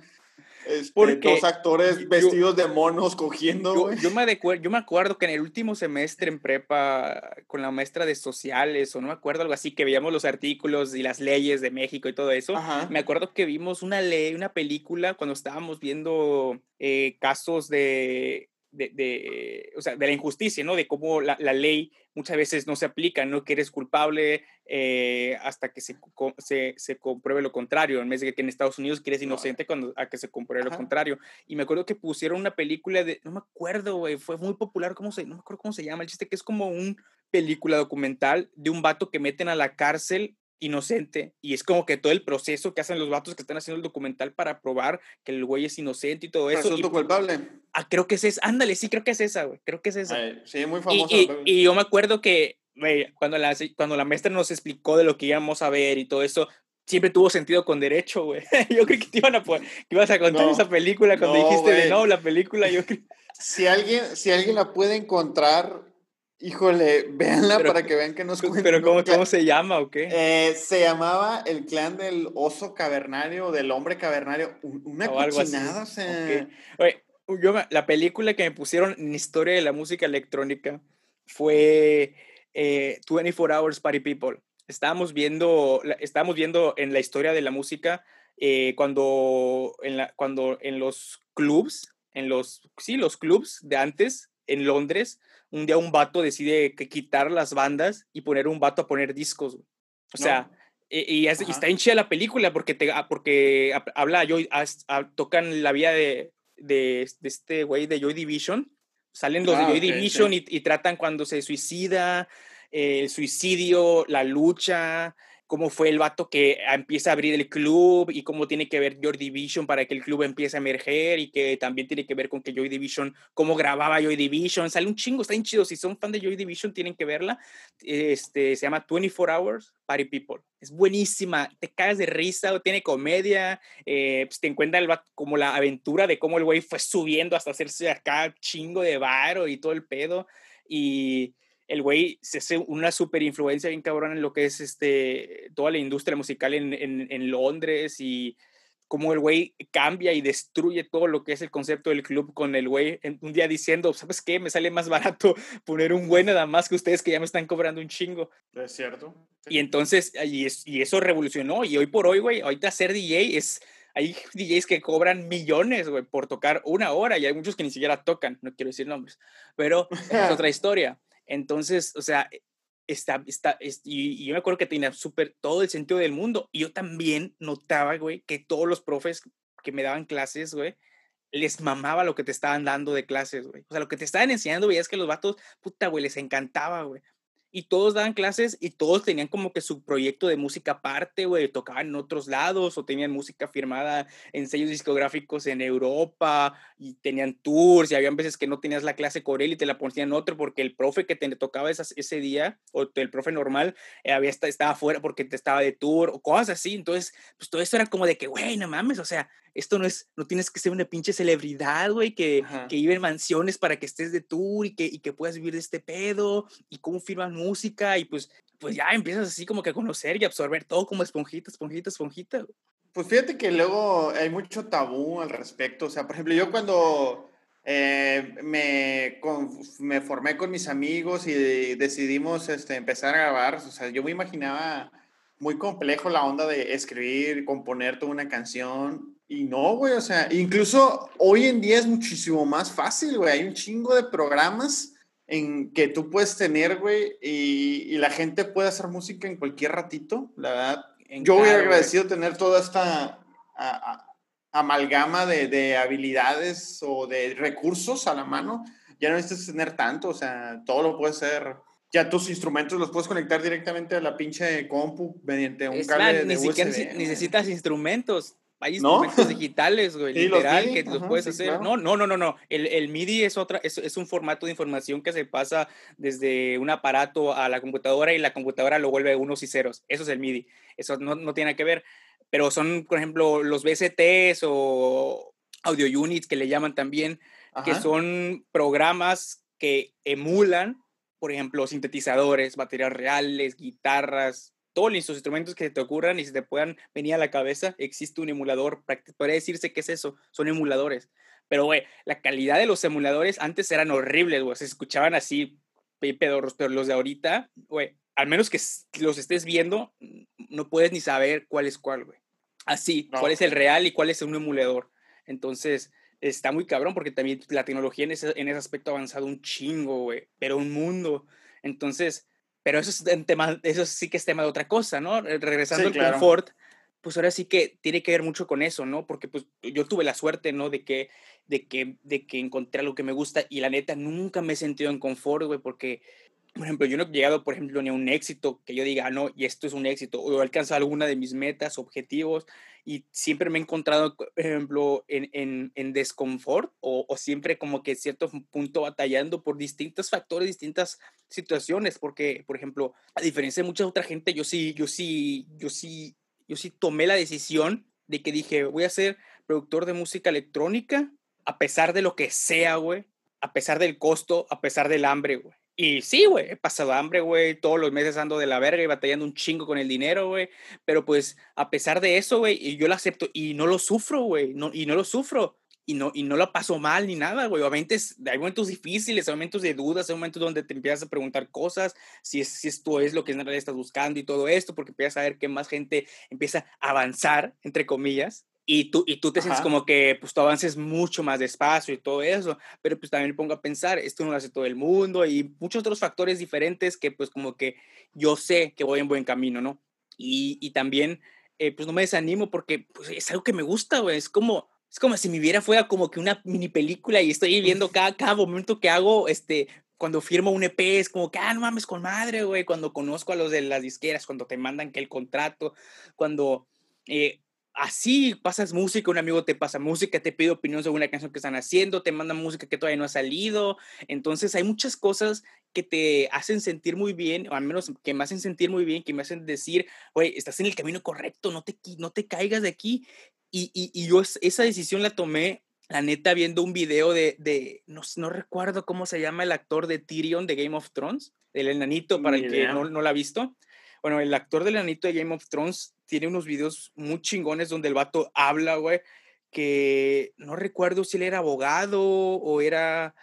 Speaker 2: este, Porque dos actores vestidos de monos cogiendo,
Speaker 1: yo, yo, me yo me acuerdo que en el último semestre en prepa, con la maestra de sociales, o no me acuerdo, algo así, que veíamos los artículos y las leyes de México y todo eso, me acuerdo que vimos una ley, una película, cuando estábamos viendo eh, casos de de, de, o sea, de la injusticia, ¿no? De cómo la, la, ley muchas veces no se aplica, ¿no? Que eres culpable eh, hasta que se, se, se, compruebe lo contrario, en vez de que en Estados Unidos que eres inocente cuando a que se compruebe lo contrario. Y me acuerdo que pusieron una película de, no me acuerdo, güey, fue muy popular, ¿cómo se, no me acuerdo cómo se llama el chiste, que es como un película documental de un vato que meten a la cárcel inocente y es como que todo el proceso que hacen los vatos que están haciendo el documental para probar que el güey es inocente y todo eso.
Speaker 2: es culpable.
Speaker 1: Ah, creo que es esa. Ándale, sí, creo que es esa, güey. Creo que es esa.
Speaker 2: sí, muy famosa.
Speaker 1: Y, yo me acuerdo que, güey, cuando la, cuando la maestra nos explicó de lo que íbamos a ver y todo eso, siempre tuvo sentido con derecho, güey. (laughs) yo creo que te iban a que ibas a contar esa película cuando dijiste de no, la película, yo creo.
Speaker 2: Si alguien, si alguien la puede encontrar, Híjole, (laughs) véanla para que vean que nos
Speaker 1: cuenta. ¿Pero cómo, cómo se llama o qué?
Speaker 2: Eh, se llamaba el clan del oso cavernario, del hombre cavernario. Una cochinada, o sea...
Speaker 1: Oye, yo, la película que me pusieron en historia de la música electrónica fue eh, 24 Hours Party People. Estábamos viendo, estábamos viendo en la historia de la música eh, cuando, en la, cuando en los clubs, en los, sí, los clubs de antes, en Londres, un día un vato decide que quitar las bandas y poner un vato a poner discos. O sea, y, está hinchada la película porque, te, ah, porque habla, yo, tocan la vida de, de, este güey de Joy Division. Salen los de ah, Joy Division Y, y, tratan cuando se suicida, el suicidio, la lucha, cómo fue el vato que empieza a abrir el club y cómo tiene que ver Joy Division para que el club empiece a emerger y que también tiene que ver con que Joy Division, cómo grababa Joy Division, sale un chingo, está bien chido, si son fan de Joy Division tienen que verla, este, se llama 24 Hours Party People, es buenísima, te caes de risa, tiene comedia, eh, pues te encuentra el como la aventura de cómo el güey fue subiendo hasta hacerse acá chingo de varo y todo el pedo. Y el güey se hace una super influencia bien cabrón en lo que es este, toda la industria musical en, en, Londres y cómo el güey cambia y destruye todo lo que es el concepto del club con el güey un día diciendo, ¿sabes qué? Me sale más barato (laughs) poner un güey nada más que ustedes que ya me están cobrando un chingo.
Speaker 2: Es cierto.
Speaker 1: Y entonces, y, y eso revolucionó y hoy por hoy, güey, ahorita ser DJ es hay DJs que cobran millones, güey, por tocar una hora y hay muchos que ni siquiera tocan, no quiero decir nombres, pero es (laughs) otra historia. Entonces, o sea, está, está, y, yo me acuerdo que tenía súper todo el sentido del mundo. Y yo también notaba, güey, que todos los profes que me daban clases, güey, les mamaba lo que te estaban dando de clases, güey. O sea, lo que te estaban enseñando, veías que los vatos, puta, güey, les encantaba, güey y todos daban clases y todos tenían como que su proyecto de música aparte, güey, tocaban en otros lados o tenían música firmada en sellos discográficos en Europa y tenían tours y había veces que no tenías la clase con él y te la ponían otro porque el profe que te tocaba ese día o el profe normal eh, había estaba fuera porque te estaba de tour o cosas así, entonces pues todo eso era como de que, güey, no mames, o sea, esto no es, no tienes que ser una pinche celebridad, güey, que, que vive en mansiones para que estés de tour y que, y que puedas vivir de este pedo y cómo firman música y pues, pues ya empiezas así como que a conocer y absorber todo como esponjita, esponjita, esponjita.
Speaker 2: Pues fíjate que luego hay mucho tabú al respecto. O sea, por ejemplo, yo cuando eh, me, me formé con mis amigos y decidimos este, empezar a grabar, o sea, yo me imaginaba muy complejo la onda de escribir, componer toda una canción. Y no, güey, o sea, incluso hoy en día es muchísimo más fácil, güey. Hay un chingo de programas en que tú puedes tener, güey, y, la gente puede hacer música en cualquier ratito, la verdad. Yo voy agradecido tener toda esta amalgama de, de, habilidades o de recursos a la mano. Ya no necesitas tener tanto, o sea, todo lo puedes hacer. Ya tus instrumentos los puedes conectar directamente a la pinche compu mediante un cable de
Speaker 1: ni siquiera necesitas instrumentos hay instrumentos (laughs) digitales, güey, literal, que los puedes hacer. No, no, no, no, no. El, el MIDI es otra, es, es, un formato de información que se pasa desde un aparato a la computadora y la computadora lo vuelve unos y ceros. Eso es el MIDI. Eso no, no tiene que ver. Pero son, por ejemplo, los BCTs o audio units que le llaman también, que son programas que emulan, por ejemplo, sintetizadores, baterías reales, guitarras, todos los instrumentos que te ocurran y se te puedan venir a la cabeza, existe un emulador. Podría decirse que es eso, son emuladores. Pero, güey, la calidad de los emuladores antes eran horribles, güey. Se escuchaban así, pedorros, pero los de ahorita, güey, al menos que los estés viendo, no puedes ni saber cuál es cuál, güey. Así, cuál es el real y cuál es un emulador. Entonces, está muy cabrón porque también la tecnología en ese, en ese aspecto ha avanzado un chingo, güey, pero un mundo. Entonces, pero eso, es tema, eso sí que es tema de otra cosa, ¿no? Regresando al confort, pues ahora sí que tiene que ver mucho con eso, ¿no? Porque pues yo tuve la suerte, ¿no? De que, de que, de que encontré algo que me gusta y la neta nunca me he sentido en confort, güey, porque por ejemplo, yo no he llegado, por ejemplo, ni a un éxito que yo diga, ah, no, y esto es un éxito, o he alcanzado alguna de mis metas, objetivos, y siempre me he encontrado, por ejemplo, en, en, en desconfort, o, o, siempre como que cierto punto batallando por distintos factores, distintas situaciones, porque, por ejemplo, a diferencia de mucha otra gente, yo sí, yo sí, yo sí, yo sí tomé la decisión de que dije, voy a ser productor de música electrónica, a pesar de lo que sea, güey, a pesar del costo, a pesar del hambre, güey. Y sí, güey, he pasado hambre, güey, todos los meses ando de la verga y batallando un chingo con el dinero, güey. Pero pues, a pesar de eso, güey, yo lo acepto y no lo sufro, güey, no, y no lo sufro. Y no, y no lo paso mal ni nada, güey. Obviamente hay momentos difíciles, hay momentos de dudas, hay momentos donde te empiezas a preguntar cosas, si, es, si esto es lo que en realidad estás buscando y todo esto, porque empiezas a ver que más gente empieza a avanzar, entre comillas, y tú, y tú te sientes como que pues tú avances mucho más despacio y todo eso, pero pues también me pongo a pensar, esto no lo hace todo el mundo y muchos otros factores diferentes que pues como que yo sé que voy en buen camino, ¿no? Y, y también eh, pues no me desanimo porque pues, es algo que me gusta, güey, es como, Es como si mi vida fuera como que una mini película y estoy viendo cada, cada momento que hago, este, cuando firmo un EP, es como que, ah, no mames con madre, güey, cuando conozco a los de las disqueras, cuando te mandan que el contrato, cuando eh, así pasas música, un amigo te pasa música, te pide opinión sobre una canción que están haciendo, te manda música que todavía no ha salido. Entonces hay muchas cosas que te hacen sentir muy bien, o al menos que me hacen sentir muy bien, que me hacen decir, güey, estás en el camino correcto, no te, no te caigas de aquí. Y, y, y yo esa decisión la tomé, la neta, viendo un video de, de no, no, recuerdo cómo se llama el actor de Tyrion de Game of Thrones, el enanito, para el que no, no lo ha visto. Bueno, el actor del enanito de Game of Thrones tiene unos videos muy chingones donde el vato habla, güey, que no recuerdo si él era abogado o era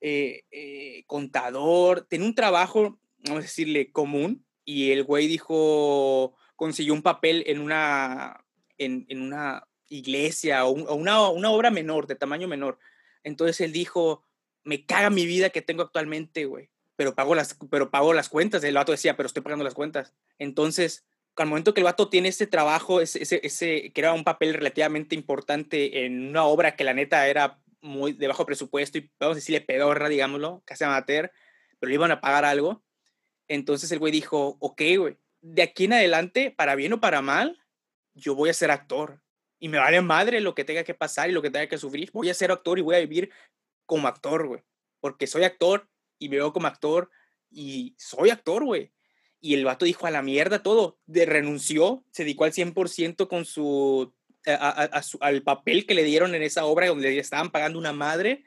Speaker 1: eh, eh, contador, tenía un trabajo, vamos a decirle, común, y el güey dijo, consiguió un papel en una, en, en una iglesia o, una, una obra menor, de tamaño menor. Entonces él dijo, me caga mi vida que tengo actualmente, güey pero pago las, pero pago las cuentas. El vato decía, pero estoy pagando las cuentas. Entonces, al momento que el vato tiene ese trabajo, ese, ese, ese, que era un papel relativamente importante en una obra que la neta era muy de bajo presupuesto y vamos a decirle pedorra, digámoslo, casi amateur, pero le iban a pagar algo. Entonces el güey dijo, ok, güey, de aquí en adelante, para bien o para mal, yo voy a ser actor. Y me vale madre lo que tenga que pasar y lo que tenga que sufrir. Voy a ser actor y voy a vivir como actor, güey. Porque soy actor y veo como actor y soy actor, güey. Y el vato dijo a la mierda todo, de renunció, se dedicó al 100% con su, al papel que le dieron en esa obra donde le estaban pagando una madre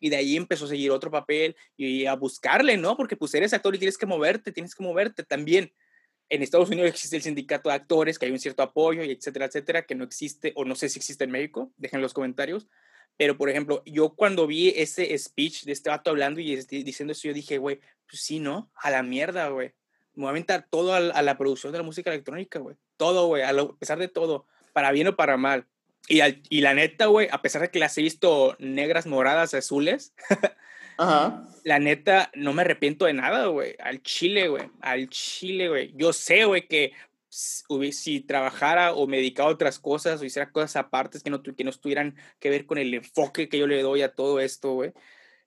Speaker 1: y de ahí empezó a seguir otro papel y a buscarle, ¿no? Porque pues eres actor y tienes que moverte, tienes que moverte también. En Estados Unidos existe el sindicato de actores, que hay un cierto apoyo y etcétera, etcétera, que no existe o no sé si existe en México, dejen en los comentarios, pero, por ejemplo, yo cuando vi ese speech de este vato hablando y este, diciendo eso, yo dije, güey, pues sí, ¿no? A la mierda, güey. Me voy a aventar todo a, la producción de la música electrónica, güey. Todo, güey, a, pesar de todo, para bien o para mal. Y, y la neta, güey, a pesar de que las he visto negras, moradas, azules, (laughs) Ajá. la neta, no me arrepiento de nada, güey. Al chile, güey. Al chile, güey. Yo sé, güey, que si trabajara o me dedicara a otras cosas o hiciera cosas aparte que no, que no estuvieran que ver con el enfoque que yo le doy a todo esto, güey,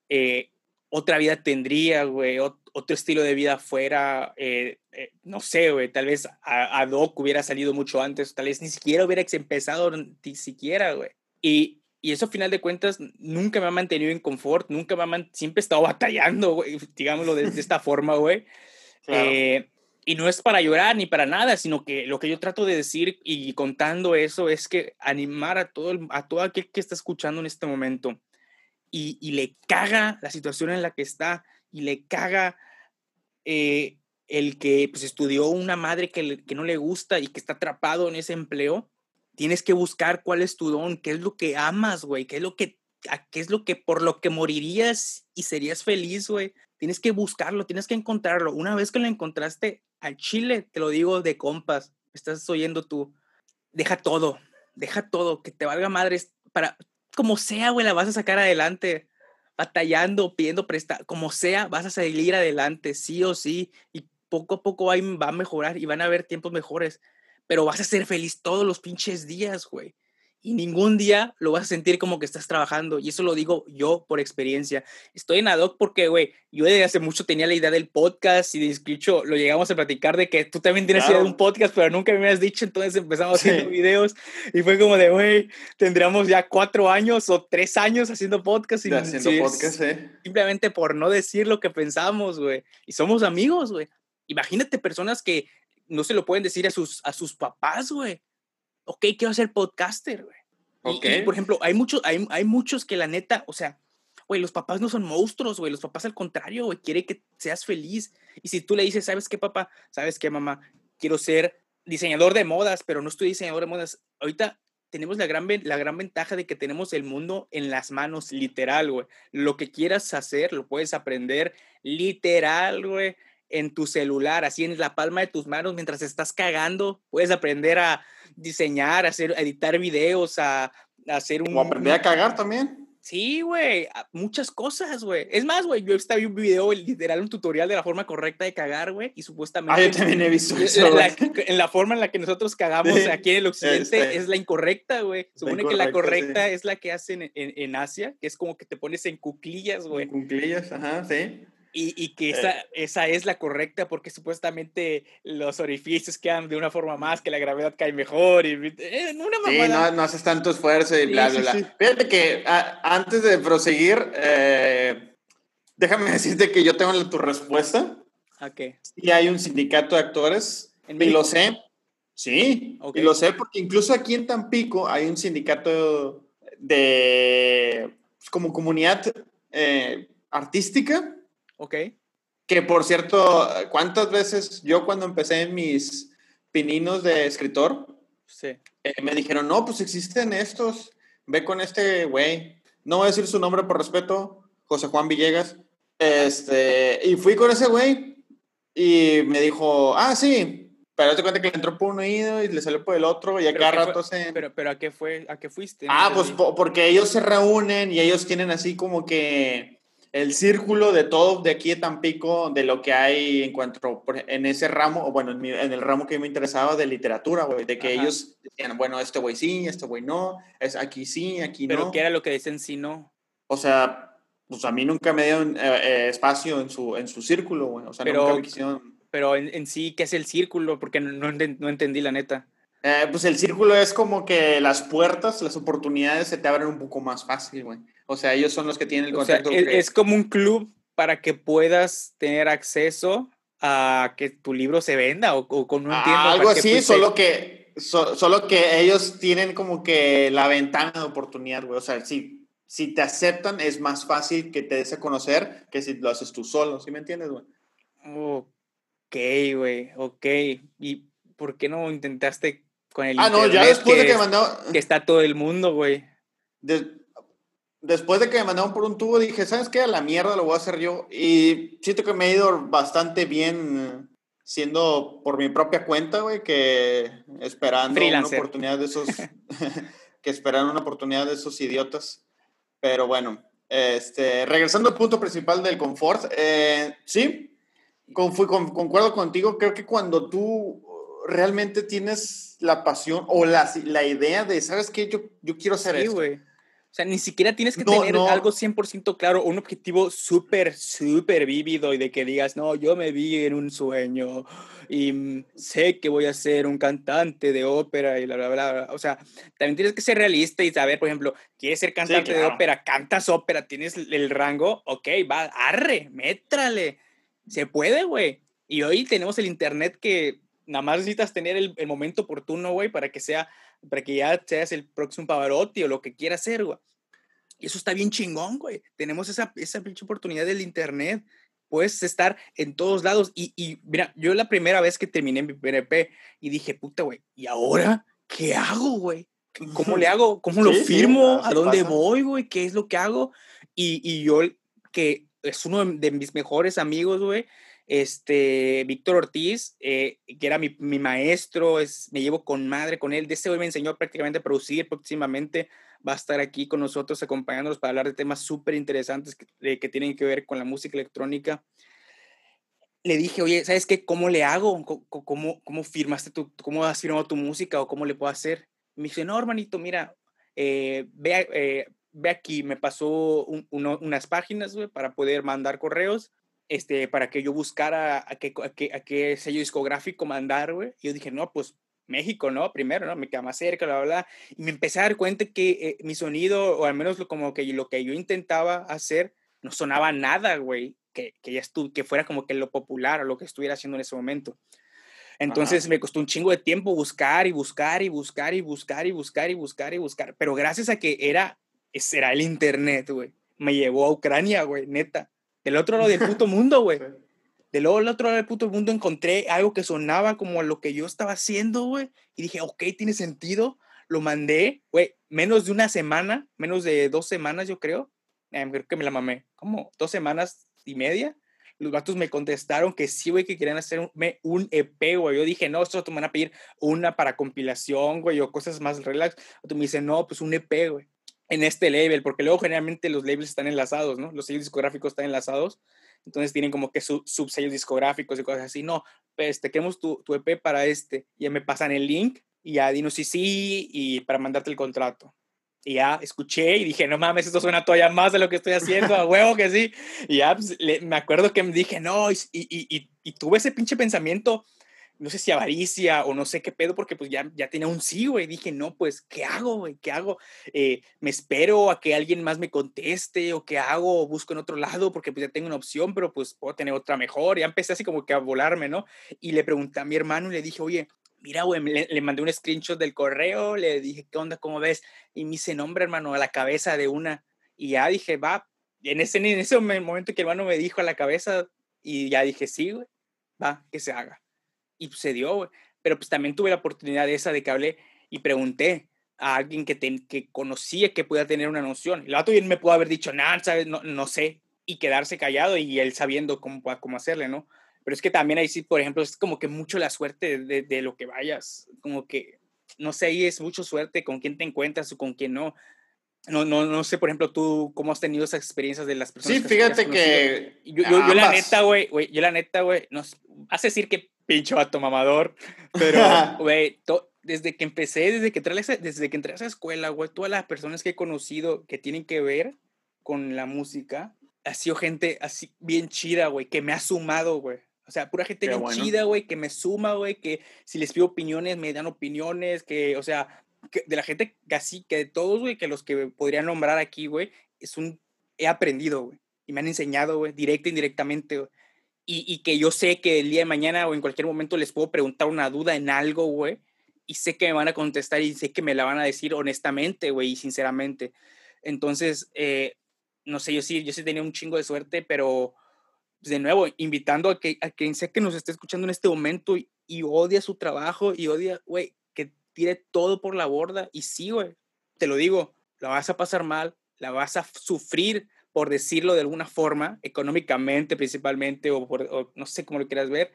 Speaker 1: eh, otra vida tendría, güey, otro estilo de vida fuera, eh, eh, no sé, güey, tal vez a, Doc hubiera salido mucho antes, tal vez ni siquiera hubiera empezado, ni siquiera, güey. Y, y eso, a final de cuentas, nunca me ha mantenido en confort, nunca me ha siempre he estado batallando, güey, (laughs) digámoslo de, de esta forma, güey. Claro y no es para llorar ni para nada, sino que lo que yo trato de decir y contando eso es que animar a todo, a todo aquel que está escuchando en este momento y, le caga la situación en la que está y le caga eh, el que pues, estudió una madre que, que no le gusta y que está atrapado en ese empleo, tienes que buscar cuál es tu don, qué es lo que amas, güey, qué es lo que, qué es lo que por lo que morirías y serías feliz, güey. Tienes que buscarlo, tienes que encontrarlo. Una vez que lo encontraste, al chile, te lo digo de compas, estás oyendo tú, deja todo, deja todo, que te valga madres, para, como sea, güey, la vas a sacar adelante, batallando, pidiendo prestar, como sea, vas a salir adelante, sí o sí, y poco a poco va a mejorar y van a haber tiempos mejores, pero vas a ser feliz todos los pinches días, güey y ningún día lo vas a sentir como que estás trabajando. Y eso lo digo yo por experiencia. Estoy en Adoc porque, güey, yo desde hace mucho tenía la idea del podcast y de escucho, lo llegamos a platicar de que tú también tienes idea de un podcast, pero nunca me habías dicho. Entonces empezamos haciendo videos y fue como de, güey, tendríamos ya cuatro años o tres años haciendo podcast. Y
Speaker 2: haciendo podcast, eh.
Speaker 1: Simplemente por no decir lo que pensamos, güey. Y somos amigos, güey. Imagínate personas que no se lo pueden decir a sus, a sus papás, güey ok, quiero ser podcaster, güey. Okay. por ejemplo, hay muchos, hay, hay muchos que la neta, o sea, güey, los papás no son monstruos, güey, los papás al contrario, güey, quiere que seas feliz. Y si tú le dices, ¿sabes qué, papá? ¿Sabes qué, mamá? Quiero ser diseñador de modas, pero no estoy diseñador de modas. Ahorita tenemos la gran, la gran ventaja de que tenemos el mundo en las manos, literal, güey. Lo que quieras hacer, lo puedes aprender literal, güey en tu celular, así en la palma de tus manos mientras estás cagando. Puedes aprender a diseñar, a hacer, editar videos, a, hacer un...
Speaker 2: O aprender a cagar también.
Speaker 1: Sí, güey, muchas cosas, güey. Es más, güey, yo estaba viendo un video, literal, un tutorial de la forma correcta de cagar, güey, y supuestamente...
Speaker 2: Ah, yo también he visto (laughs) eso,
Speaker 1: En la forma en la que nosotros cagamos aquí en el occidente este, es la incorrecta, güey. Supone que la correcta es la que hacen en, en, Asia, que es como que te pones en cuclillas, güey. En
Speaker 2: cuclillas, ajá, sí.
Speaker 1: Y, y, que esa, eh. esa es la correcta porque supuestamente los orificios quedan de una forma más, que la gravedad cae mejor. Y,
Speaker 2: eh, una sí, no, no, haces tanto esfuerzo y bla, bla, bla. Fíjate que antes de proseguir, eh, déjame (laughs) decirte que yo tengo tu respuesta.
Speaker 1: ¿A qué?
Speaker 2: Sí, hay un sindicato de actores. ¿En y lo sé. Sí, y lo sé porque incluso aquí en Tampico hay un sindicato de pues, como comunidad artística
Speaker 1: Ok.
Speaker 2: Que por cierto, ¿cuántas veces yo cuando empecé mis pininos de escritor,
Speaker 1: sí.
Speaker 2: Eh, me dijeron, no, pues existen estos, ve con este güey, no voy a decir su nombre por respeto, José Juan Villegas, este, y fui con ese güey y me dijo, ah, sí, pero te cuenta que le entró por un oído y le salió por el otro y a cada rato se...
Speaker 1: Pero, pero ¿a qué fue? ¿A qué fuiste?
Speaker 2: Ah, pues porque ellos se reúnen y ellos tienen así como que el círculo de todo de aquí de Tampico, de lo que hay en cuanto en ese ramo, o bueno, en, el ramo que me interesaba de literatura, güey, de que ellos decían, bueno, este güey sí, este güey no, es aquí sí, aquí
Speaker 1: no.
Speaker 2: Pero
Speaker 1: ¿qué era lo que dicen sí no?
Speaker 2: O sea, pues a mí nunca me dieron eh, eh, espacio en su, en su círculo, güey, o sea, pero, nunca me quisieron...
Speaker 1: Pero en, sí, ¿qué es el círculo? Porque no, no entendí la neta.
Speaker 2: Eh, pues el círculo es como que las puertas, las oportunidades se te abren un poco más fácil, güey. O sea, ellos son los que tienen el contacto.
Speaker 1: es, como un club para que puedas tener acceso a que tu libro se venda o, con no entiendo.
Speaker 2: algo así, solo que, solo que ellos tienen como que la ventana de oportunidad, güey. O sea, si, si te aceptan es más fácil que te des a conocer que si lo haces tú solo, ¿sí me entiendes, güey?
Speaker 1: Ok, güey, ok. ¿Y por qué no intentaste con el
Speaker 2: Ah, no, ya después de que mandó...
Speaker 1: Que está todo el mundo, güey
Speaker 2: después de que me mandaron por un tubo, dije, ¿sabes qué? A la mierda lo voy a hacer yo. Y siento que me he ido bastante bien siendo por mi propia cuenta, güey, que esperando una oportunidad de esos, (laughs) (laughs) que esperando una oportunidad de esos idiotas. Pero bueno, este, regresando al punto principal del confort, eh, sí, con, concuerdo contigo, creo que cuando tú realmente tienes la pasión o la, la idea de, ¿sabes qué? Yo, yo quiero hacer sí,
Speaker 1: güey o sea, ni siquiera tienes que tener algo 100% claro, un objetivo súper, súper vívido y de que digas, no, yo me vi en un sueño y sé que voy a ser un cantante de ópera y bla, bla, bla. O sea, también tienes que ser realista y saber, por ejemplo, quieres ser cantante de ópera, cantas ópera, tienes el rango, ok, va, arre, métrale. Se puede, güey. Y hoy tenemos el internet que nada más necesitas tener el, el momento oportuno, güey, para que sea para que ya seas el próximo Pavarotti o lo que quieras hacer, güey. Y eso está bien chingón, güey. Tenemos esa, esa pinche oportunidad del internet. Puedes estar en todos lados. Y, y mira, yo la primera vez que terminé mi PNP y dije, puta, güey, ¿y ahora qué hago, güey? ¿Cómo le (laughs) hago? ¿Cómo lo firmo? ¿A dónde voy, güey? ¿Qué es lo que hago? Y, y yo, que es uno de mis mejores amigos, güey, este, Víctor Ortiz, eh, que era mi, mi, maestro, es, me llevo con madre con él, de ese hoy me enseñó prácticamente a producir, próximamente va a estar aquí con nosotros acompañándonos para hablar de temas súper interesantes que, tienen que ver con la música electrónica. Le dije, oye, ¿sabes qué? ¿Cómo le hago? ¿Cómo, cómo, firmaste tu, cómo has firmado tu música o cómo le puedo hacer? Me dice, no, hermanito, mira, eh, ve, eh, ve aquí, me pasó unas páginas para poder mandar correos este, para que yo buscara a qué, a qué, sello discográfico mandar, güey. Y yo dije, no, pues México, ¿no? Primero, ¿no? Me queda más cerca, bla, bla, bla. Y me empecé a dar cuenta que eh, mi sonido, o al menos lo, como que lo que yo intentaba hacer, no sonaba nada, güey, que, que ya estuve, que fuera como que lo popular o lo que estuviera haciendo en ese momento. Entonces me costó un chingo de tiempo buscar y buscar y buscar y buscar y buscar y buscar y buscar. Pero gracias a que era, era el internet, güey. Me llevó a Ucrania, güey, neta. Del otro lado del puto mundo, güey. (laughs) Del otro lado del puto mundo encontré algo que sonaba como lo que yo estaba haciendo, güey. Y dije, ok, tiene sentido. Lo mandé, güey, menos de una semana, menos de dos semanas, yo creo. Eh, creo que me la mamé. Como dos semanas y media. Los gatos me contestaron que sí, güey, que querían hacer un, EP, güey. Yo dije, no, esto te van a pedir una para compilación, güey, o cosas más relax. Otro me dice, no, pues un EP, güey. En este label, porque luego generalmente los labels están enlazados, ¿no? Los sellos discográficos están enlazados, entonces tienen como que su, subsellos discográficos y cosas así. No, pues te queremos tu, tu EP para este, ya me pasan el link y ya dinos sí, sí, y para mandarte el contrato. Y ya escuché y dije, no mames, esto suena todavía más de lo que estoy haciendo, a huevo que sí. Y ya pues, me acuerdo que me dije, no, y, y, y, y, tuve ese pinche pensamiento, no sé si avaricia o no sé qué pedo, porque pues ya, ya tenía un sí, güey. Dije, no, pues, ¿qué hago, güey? ¿Qué hago? Eh, ¿Me espero a que alguien más me conteste o qué hago? ¿O busco en otro lado? Porque pues ya tengo una opción, pero pues puedo tener otra mejor. Ya empecé así como que a volarme, ¿no? Y le pregunté a mi hermano y le dije, oye, mira, güey, le, mandé un screenshot del correo, le dije, ¿qué onda? ¿Cómo ves? Y me dice, nombre, hermano, a la cabeza de una. Y ya dije, va, en ese, en ese momento que el hermano me dijo a la cabeza, y ya dije, sí, güey, va, que se haga. Y pues, se dio. Pero pues también tuve la oportunidad de esa de que hablé y pregunté a alguien que, que conocía que pudiera tener una noción. El vato bien me pudo haber dicho, nada, ¿sabes? No, no sé. Y quedarse callado y él sabiendo cómo, cómo hacerle, ¿no? Pero es que también ahí sí, por ejemplo, es como que mucho la suerte de, de, lo que vayas. Como que, no sé, ahí es mucho suerte con quién te encuentras o con quién no. No, no, no sé, por ejemplo, tú cómo has tenido esas experiencias de las personas.
Speaker 2: Sí, fíjate que.
Speaker 1: Yo, yo, yo, la neta, güey, yo la neta, güey, no vas a decir que pincho vato mamador, pero, (laughs) güey, desde que empecé, desde que, entré a esa, desde que entré a esa escuela, güey, todas las personas que he conocido que tienen que ver con la música, ha sido gente así bien chida, güey, que me ha sumado, güey. O sea, pura gente bien chida, güey, que me suma, güey, que si les pido opiniones, me dan opiniones, que, o sea, de la gente casi, que de todos, güey, que los que podría nombrar aquí, güey, es un, he aprendido, güey, y me han enseñado, güey, directa e indirectamente, güey. Y, y, que yo sé que el día de mañana o en cualquier momento les puedo preguntar una duda en algo, güey, y sé que me van a contestar y sé que me la van a decir honestamente, güey, y sinceramente. Entonces, eh, no sé, yo sí, yo sí tenía un chingo de suerte, pero pues, de nuevo, invitando a, que, a quien sea que nos esté escuchando en este momento y, odia su trabajo y odia, güey, que tire todo por la borda. Y sí, güey, te lo digo, la vas a pasar mal, la vas a sufrir, por decirlo de alguna forma, económicamente principalmente, o, por, no sé cómo lo quieras ver,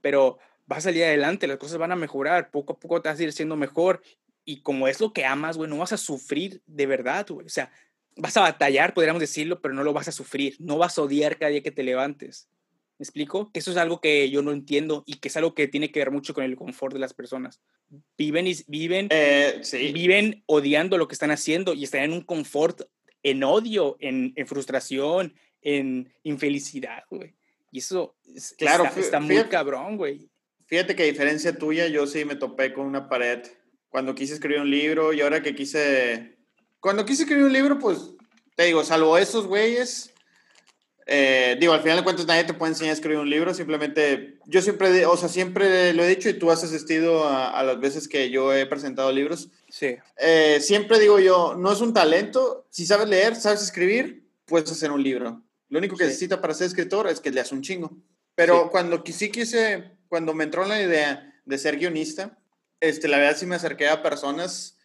Speaker 1: pero vas a salir adelante, las cosas van a mejorar, poco a poco te vas a ir siendo mejor. Y como es lo que amas, güey, no vas a sufrir de verdad, güey. O sea, vas a batallar, podríamos decirlo, pero no lo vas a sufrir, no vas a odiar cada día que te levantes. ¿Me explico? Que eso es algo que yo no entiendo y que es algo que tiene que ver mucho con el confort de las personas. Viven y viven,
Speaker 2: eh,
Speaker 1: viven odiando lo que están haciendo y están en un confort, en odio, en, frustración, en infelicidad, güey. Y eso
Speaker 2: claro,
Speaker 1: está, muy cabrón, güey.
Speaker 2: Fíjate que a diferencia tuya, yo sí me topé con una pared cuando quise escribir un libro y ahora que quise cuando quise escribir un libro, pues, te digo, salvo esos güeyes, eh, digo, al final de cuentas nadie te puede enseñar a escribir un libro, simplemente, yo siempre, o sea, siempre lo he dicho y tú has asistido a, las veces que yo he presentado libros.
Speaker 1: Sí.
Speaker 2: Eh, siempre digo yo, no es un talento, si sabes leer, sabes escribir, puedes hacer un libro. Lo único que necesita para ser escritor es que leas un chingo. Pero cuando sí quise, cuando me entró la idea de ser guionista, este, la verdad sí me acerqué a personas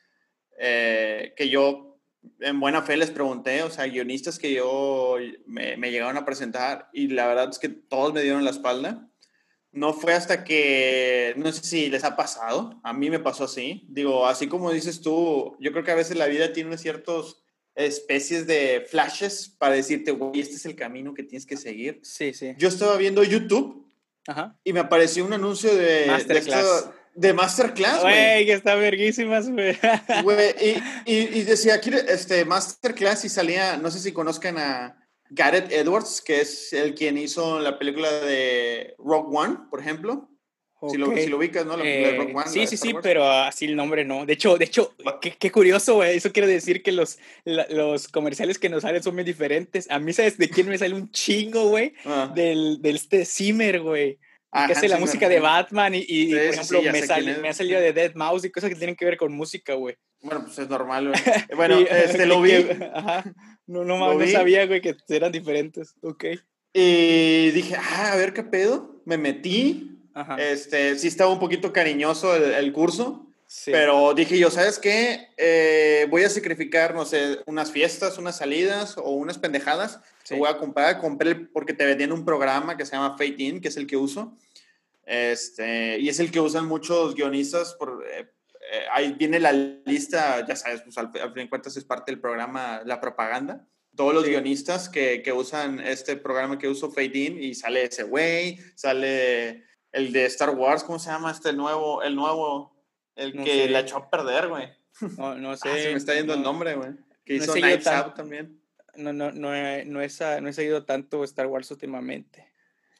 Speaker 2: eh, que yo en buena fe les pregunté, o sea, guionistas que yo me, me, llegaron a presentar y la verdad es que todos me dieron la espalda. No fue hasta que, no sé si les ha pasado, a mí me pasó así. Digo, así como dices tú, yo creo que a veces la vida tiene ciertos especies de flashes para decirte, güey, este es el camino que tienes que seguir.
Speaker 1: Sí, sí.
Speaker 2: Yo estaba viendo YouTube Ajá. y me apareció un anuncio de, de de Masterclass,
Speaker 1: güey. que está verguísimas, güey. (laughs)
Speaker 2: Y, y, decía aquí, este, Masterclass y salía, no sé si conozcan a Gareth Edwards, que es el quien hizo la película de Rock One, por ejemplo. Si, lo, si, lo, ubicas, ¿no? La
Speaker 1: de Rock One, sí, sí, sí, pero así el nombre no. De hecho, de hecho, qué, qué curioso, güey. Eso quiere decir que los, los comerciales que nos salen son muy diferentes. A mí, ¿sabes de quién me sale un chingo, güey? Ah. Del, del este Zimmer, güey que hace la música de Batman y, y por ejemplo, me, me, ha salido de Dead Mouse y cosas que tienen que ver con música, güey.
Speaker 2: Bueno, pues es normal, güey. (laughs) Bueno, este (laughs) lo vi. (laughs)
Speaker 1: Ajá. No, no, no sabía, güey, que eran diferentes. Ok.
Speaker 2: Y dije, ah, a ver qué pedo. Me metí. Ajá. Este, sí estaba un poquito cariñoso el, el curso. Sí. Pero dije yo, ¿sabes qué? Eh, voy a sacrificar, no sé, unas fiestas, unas salidas o unas pendejadas voy a comprar, compré porque te vendían un programa que se llama Fate In, que es el que uso. Este, y es el que usan muchos guionistas por, eh, eh, ahí viene la lista, ya sabes, pues al, fin de cuentas es parte del programa La Propaganda. Todos los guionistas que, que, usan este programa que uso Fade In y sale ese güey, sale el de Star Wars, ¿cómo se llama este nuevo? El nuevo, el que la echó a perder, güey.
Speaker 1: No, no sé.
Speaker 2: Ah, se me está yendo el nombre, güey. Que hizo Knives Out también.
Speaker 1: No, no, no, he, no, he, no he seguido tanto Star Wars últimamente.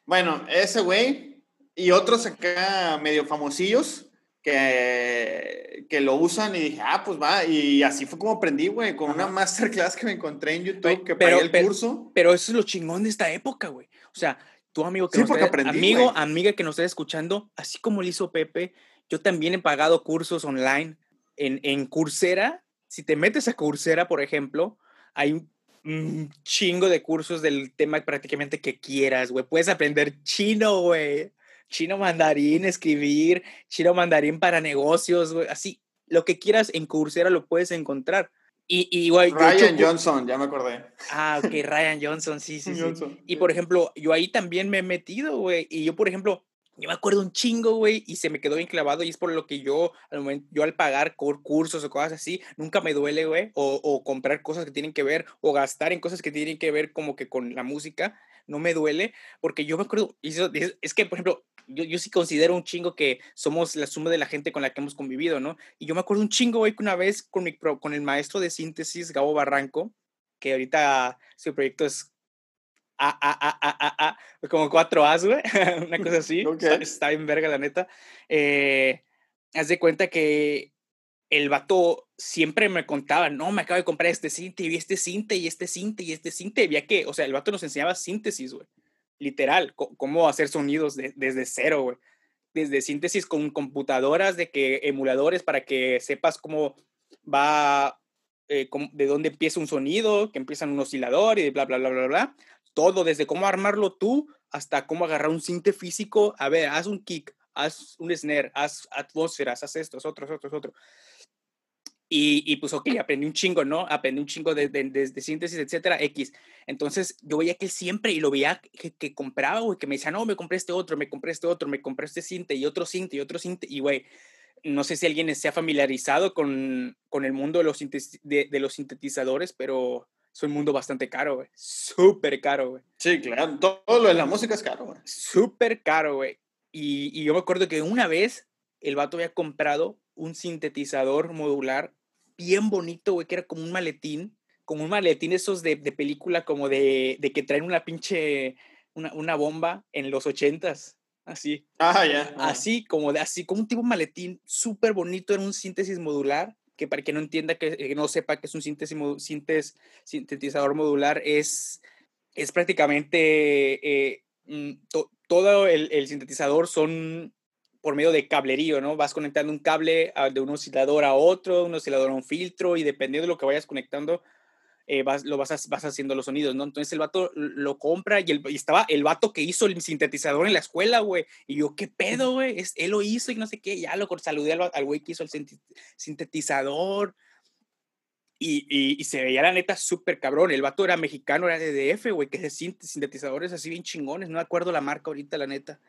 Speaker 2: Bueno, ese güey y otros acá medio famosillos que, que lo usan y dije, ah, pues va. Y así fue como aprendí, güey, con una masterclass que me encontré en YouTube, que pero, pagué el curso.
Speaker 1: Pero eso es lo chingón de esta época, güey. O sea, tu amigo que nos amigo, amiga que nos está escuchando, así como lo hizo Pepe, yo también he pagado cursos online en, en Coursera. Si te metes a Coursera, por ejemplo, hay un chingo de cursos del tema prácticamente que quieras, güey. Puedes aprender chino, güey. Chino mandarín, escribir, chino mandarín para negocios, güey. Así, lo que quieras en Coursera lo puedes encontrar. Y, y güey,
Speaker 2: Ryan Johnson, ya me acordé.
Speaker 1: Ah, ok, Ryan Johnson, sí, sí, sí. Y por ejemplo, yo ahí también me he metido, güey. Y yo, por ejemplo, yo me acuerdo un chingo, güey, y se me quedó bien clavado y es por lo que yo al momento, yo al pagar cursos o cosas así, nunca me duele, güey, o, o, comprar cosas que tienen que ver o gastar en cosas que tienen que ver como que con la música, no me duele, porque yo me acuerdo, es, que, por ejemplo, yo, yo sí considero un chingo que somos la suma de la gente con la que hemos convivido, ¿no? Y yo me acuerdo un chingo, güey, que una vez con, mi, con el maestro de síntesis, Gabo Barranco, que ahorita su proyecto es a, a, a, a, como cuatro As, güey, (laughs) una cosa así. Está, bien verga, la neta. Eh, haz de cuenta que el vato siempre me contaba, no, me acabo de comprar este cinte y este cinte y este cinte y este cinte. Había que, o sea, el vato nos enseñaba síntesis, güey. Literal, cómo hacer sonidos desde cero, güey. Desde síntesis con computadoras, de que emuladores para que sepas cómo va, eh, de dónde empieza un sonido, que empieza en un oscilador y bla, bla, bla, bla, bla todo, desde cómo armarlo tú hasta cómo agarrar un cinte físico. A ver, haz un kick, haz un snare, haz atmósferas, haz esto, otros, otros, otros. Y, y, pues, ok, aprendí un chingo, ¿no? Aprendí un chingo de, de, síntesis, etcétera, X. Entonces, yo veía que él siempre, y lo veía que, que compraba, güey, que me decía, no, me compré este otro, me compré este otro, me compré este cinte, y otro cinte, y otro cinte, y güey, no sé si alguien se ha familiarizado con, con el mundo de los, de, de los sintetizadores, pero es un mundo bastante caro, güey. Súper caro, güey.
Speaker 2: Sí, claro. Todo lo de la música es caro, güey.
Speaker 1: Súper caro, güey. Y, y, yo me acuerdo que una vez el vato había comprado un sintetizador modular bien bonito, güey, que era como un maletín, como un maletín esos de, de película, como de, de, que traen una pinche, una, una bomba en los ochentas, así.
Speaker 2: Ah, ya.
Speaker 1: Así, como de, así, como un tipo maletín súper bonito, era un síntesis modular que para que no entienda, que, que no sepa que es un síntesis, sintetizador modular, es, es prácticamente eh, mm, todo el, sintetizador son por medio de cablerío, ¿no? Vas conectando un cable de un oscilador a otro, un oscilador a un filtro y dependiendo de lo que vayas conectando, eh, vas, lo vas, vas, haciendo los sonidos, ¿no? Entonces el vato lo compra y, el, y estaba el vato que hizo el sintetizador en la escuela, güey. Y yo, ¿qué pedo, güey? Es, él lo hizo y no sé qué. Ya lo saludé al güey que hizo el sintetizador. Y, y, y, se veía la neta súper cabrón. El vato era mexicano, era de DF, güey, que es sintetizadores así bien chingones. No me acuerdo la marca ahorita, la neta.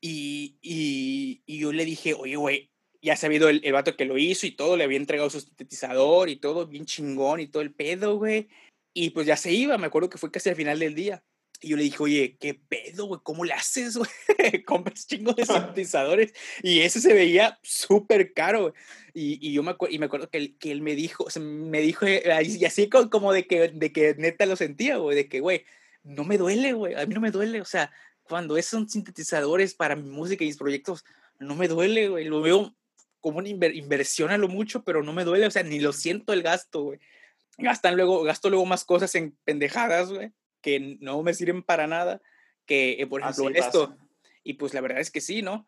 Speaker 1: Y, y, y yo le dije, oye, güey, ya sabido el, el vato que lo hizo y todo, le había entregado su sintetizador y todo, bien chingón y todo el pedo, güey. Y pues ya se iba, me acuerdo que fue casi al final del día. Y yo le dije, oye, ¿qué pedo, güey? ¿Cómo le haces, güey? (laughs) Compras chingos de (laughs) sintetizadores. Y ese se veía súper caro. Y, y, yo me, acuerdo, y me acuerdo que él, que él me dijo, o sea, me dijo, eh, y así como de que, de que neta lo sentía, güey, de que, güey, no me duele, güey, a mí no me duele. O sea, cuando esos son sintetizadores para mi música y mis proyectos, no me duele, güey. Lo veo como una inversión a lo mucho, pero no me duele, o sea, ni lo siento el gasto, güey. Gastan luego, gasto luego más cosas en pendejadas, güey, que no me sirven para nada, que, eh, por ejemplo, esto. Y pues la verdad es que sí, ¿no?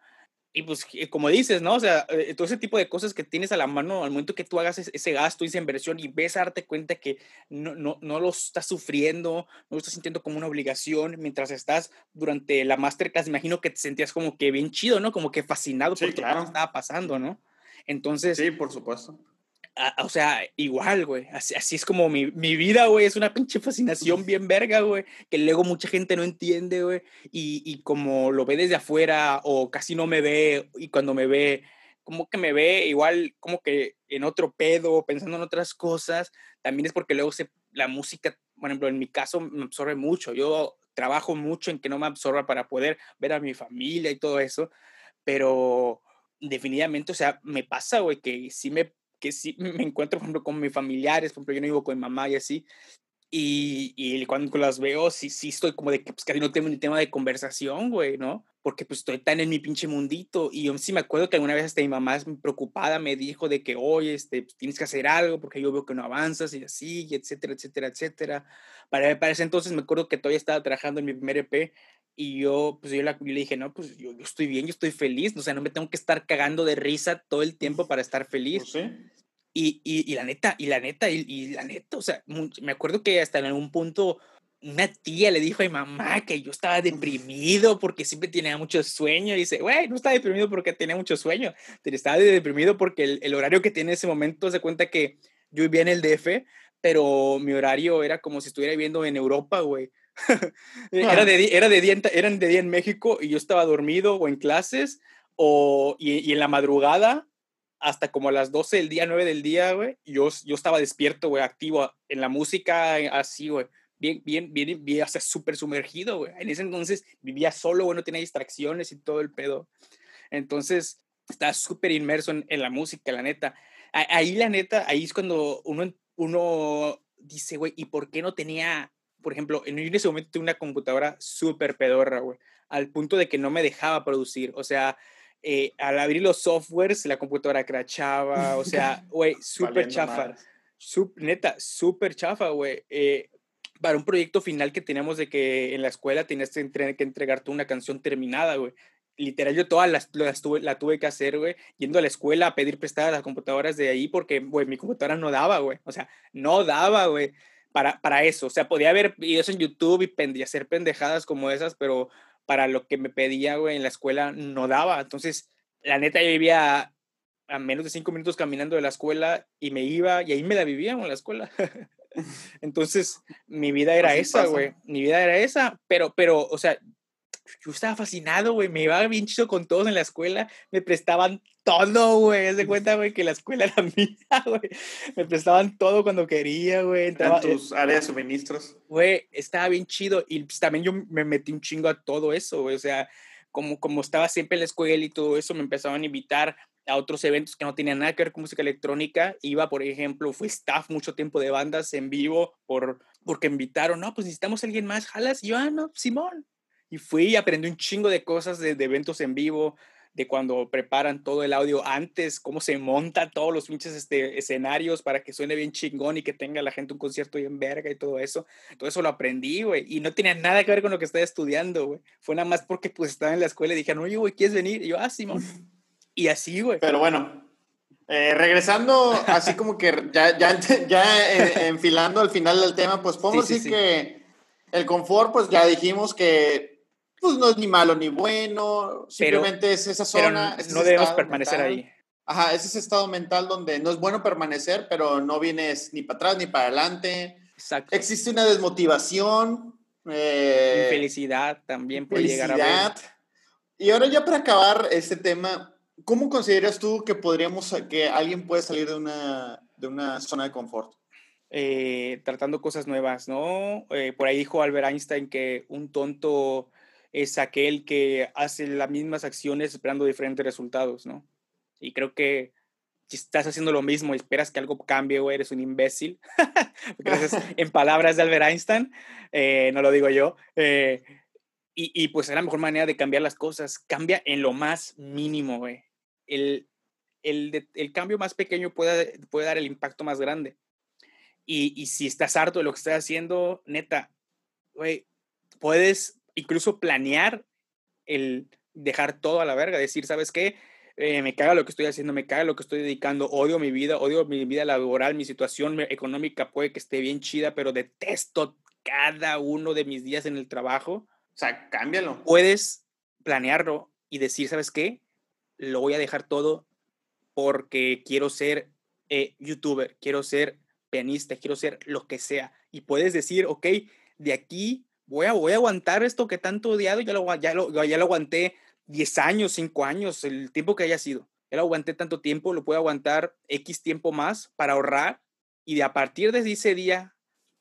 Speaker 1: Y pues, como dices, ¿no? O sea, eh, todo ese tipo de cosas que tienes a la mano al momento que tú hagas ese gasto, esa inversión y ves a darte cuenta que no, no, no lo estás sufriendo, no lo estás sintiendo como una obligación mientras estás durante la masterclass, imagino que te sentías como que bien chido, ¿no? Como que fascinado por lo que estaba pasando, ¿no? Entonces.
Speaker 2: Sí, por supuesto.
Speaker 1: O sea, igual, güey. Así, así, es como mi, mi vida, güey. Es una pinche fascinación bien verga, güey. Que luego mucha gente no entiende, güey. Y, y, como lo ve desde afuera o casi no me ve, y cuando me ve, como que me ve igual como que en otro pedo, pensando en otras cosas, también es porque luego se, la música, por ejemplo, en mi caso me absorbe mucho. Yo trabajo mucho en que no me absorba para poder ver a mi familia y todo eso, pero definitivamente, o sea, me pasa, güey, que sí me, que sí me encuentro, por ejemplo, con mis familiares, por ejemplo, yo no vivo con mi mamá y así, y, y cuando las veo, sí, sí estoy como de que pues casi no tengo ni tema de conversación, güey, ¿no? Porque pues estoy tan en mi pinche mundito. Y yo sí me acuerdo que alguna vez hasta mi mamá preocupada me dijo de que, oye, este, pues, tienes que hacer algo porque yo veo que no avanzas y así, y etcétera, etcétera, etcétera. Para, para ese entonces me acuerdo que todavía estaba trabajando en mi primer EP y yo, pues yo, le dije, no, pues yo, yo, estoy bien, yo estoy feliz, o sea, no me tengo que estar cagando de risa todo el tiempo para estar feliz.
Speaker 2: Pues sí.
Speaker 1: Y, y, y, la neta, y la neta, y, y la neta, o sea, me acuerdo que hasta en algún punto una tía le dijo a mi mamá que yo estaba deprimido porque siempre tenía mucho sueño. Y dice, güey, no estaba deprimido porque tenía mucho sueño. Estaba deprimido porque el, el, horario que tiene en ese momento se cuenta que yo vivía en el DF, pero mi horario era como si estuviera viviendo en Europa, güey. (laughs) era, de, era de día, eran de día en México y yo estaba dormido o en clases o, y, y en la madrugada hasta como a las 12 del día, 9 del día, güey, yo, yo estaba despierto, güey, activo en la música, así, güey, bien, bien, bien, bien, o sea, súper sumergido, güey. En ese entonces vivía solo, güey, no tenía distracciones y todo el pedo. Entonces, estaba súper inmerso en, en, la música, la neta. Ahí, la neta, ahí es cuando uno, uno dice, güey, ¿y por qué no tenía, por ejemplo, en ese momento tuve una computadora súper pedorra, güey, al punto de que no me dejaba producir, o sea, eh, al abrir los softwares, la computadora crachaba, o sea, (laughs) güey, súper chafa. Sup, neta, súper chafa, güey. Eh, para un proyecto final que teníamos de que en la escuela tenías que, entre, que entregarte una canción terminada, güey. Literal, yo todas las, las tuve, la tuve que hacer, güey, yendo a la escuela a pedir prestadas las computadoras de ahí porque, güey, mi computadora no daba, güey. O sea, no daba, güey, para, para eso. O sea, podía ver videos en YouTube y, y hacer pendejadas como esas, pero para lo que me pedía, güey, en la escuela no daba. Entonces, la neta, yo vivía a menos de cinco minutos caminando de la escuela y me iba y ahí me la vivía en la escuela. (laughs) (laughs) Entonces, mi vida era Así esa, güey. Mi vida era esa, pero, pero, o sea, yo estaba fascinado, güey. Me iba bien chido con todos en la escuela. Me prestaban todo, güey. Haz de cuenta, güey, que la escuela (laughs) era mía, güey. Me prestaban todo cuando quería, güey.
Speaker 2: Entraba en tus áreas de suministros.
Speaker 1: Güey, estaba bien chido. Y pues, también yo me metí un chingo a todo eso, güey. O sea, como, como estaba siempre en la escuela y todo eso, me empezaban a invitar a otros eventos que no tenían nada que ver con música electrónica. Iba, por ejemplo, fui staff mucho tiempo de bandas en vivo por, porque invitaron, no, pues necesitamos a alguien más, jalas. Y yo, ah, no, Simón. Y fui y aprendí un chingo de cosas de, de, eventos en vivo, de cuando preparan todo el audio antes, cómo se montan todos los pinches este, escenarios para que suene bien chingón y que tenga la gente un concierto bien verga y todo eso. Todo eso lo aprendí, güey. Y no tenía nada que ver con lo que estaba estudiando, güey. Fue nada más porque pues estaba en la escuela y dijeron, oye, güey, ¿quieres venir? Y yo, ah, Simón. (laughs) Y así, güey.
Speaker 2: Pero bueno, eh, regresando, así como que ya, ya, (laughs) ya eh, enfilando al final del tema, pues podemos sí, sí, decir sí. que el confort, pues ya dijimos que pues no es ni malo ni bueno, simplemente pero, es esa zona.
Speaker 1: Pero no debemos permanecer mental. ahí.
Speaker 2: Ajá, es ese estado mental donde no es bueno permanecer, pero no vienes ni para atrás ni para adelante.
Speaker 1: Exacto.
Speaker 2: Existe una desmotivación.
Speaker 1: Eh, Infelicidad también puede llegar a ver.
Speaker 2: Y ahora ya para acabar este tema, ¿cómo consideras tú que podríamos, que alguien puede salir de una, de una zona de confort?
Speaker 1: Eh, tratando cosas nuevas, ¿no? Eh, por ahí dijo Albert Einstein que un tonto es aquel que hace las mismas acciones esperando diferentes resultados, ¿no? Y creo que si estás haciendo lo mismo y esperas que algo cambie, o eres un imbécil. (laughs) Gracias, (laughs) en palabras de Albert Einstein, eh, no lo digo yo. Eh, y, y, pues es la mejor manera de cambiar las cosas. Cambia en lo más mínimo, güey. El, el, el, cambio más pequeño puede, puede dar el impacto más grande. Y, y si estás harto de lo que estás haciendo, neta, güey, puedes incluso planear el dejar todo a la verga, decir, ¿sabes qué? Eh, me caga lo que estoy haciendo, me caga lo que estoy dedicando, odio mi vida, odio mi vida laboral, mi situación económica puede que esté bien chida, pero detesto cada uno de mis días en el trabajo.
Speaker 2: O sea, cámbialo.
Speaker 1: Puedes planearlo y decir, ¿sabes qué? Lo voy a dejar todo porque quiero ser eh, youtuber, quiero ser pianista, quiero ser lo que sea. Y puedes decir, ok, de aquí voy a, voy a aguantar esto que tanto odiado, ya lo, ya lo, ya lo aguanté 10 años, 5 años, el tiempo que haya sido. ya lo aguanté tanto tiempo, lo puedo aguantar X tiempo más para ahorrar y de a partir de ese día,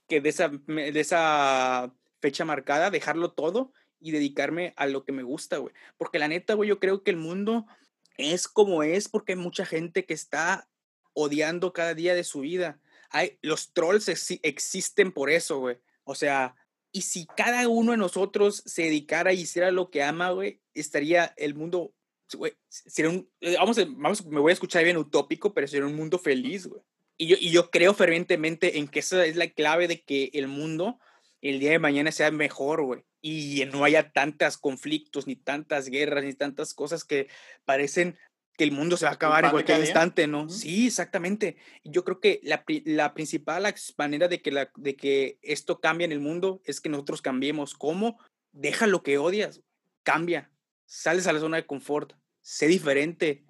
Speaker 1: que de esa, de esa fecha marcada, dejarlo todo y dedicarme a lo que me gusta, güey. Porque la neta, güey, yo creo que el mundo es como es porque hay mucha gente que está odiando cada día de su vida. Hay, los trolls existen por eso, güey. O sea, y si cada uno de nosotros se dedicara y hiciera lo que ama, güey, estaría el mundo, güey, sería un, eh, vamos, vamos, me voy a escuchar bien utópico, pero sería un mundo feliz, güey. Y yo, y yo creo fervientemente en que esa es la clave de que el mundo el día de mañana sea mejor, güey. Y no haya tantos conflictos, ni tantas guerras, ni tantas cosas que parecen que el mundo se va a acabar en cualquier instante, ¿no? Sí, exactamente. Yo creo que la, la principal manera de que, la, de que esto cambie en el mundo es que nosotros cambiemos. ¿Cómo? Deja lo que odias, cambia, sales a la zona de confort, sé diferente,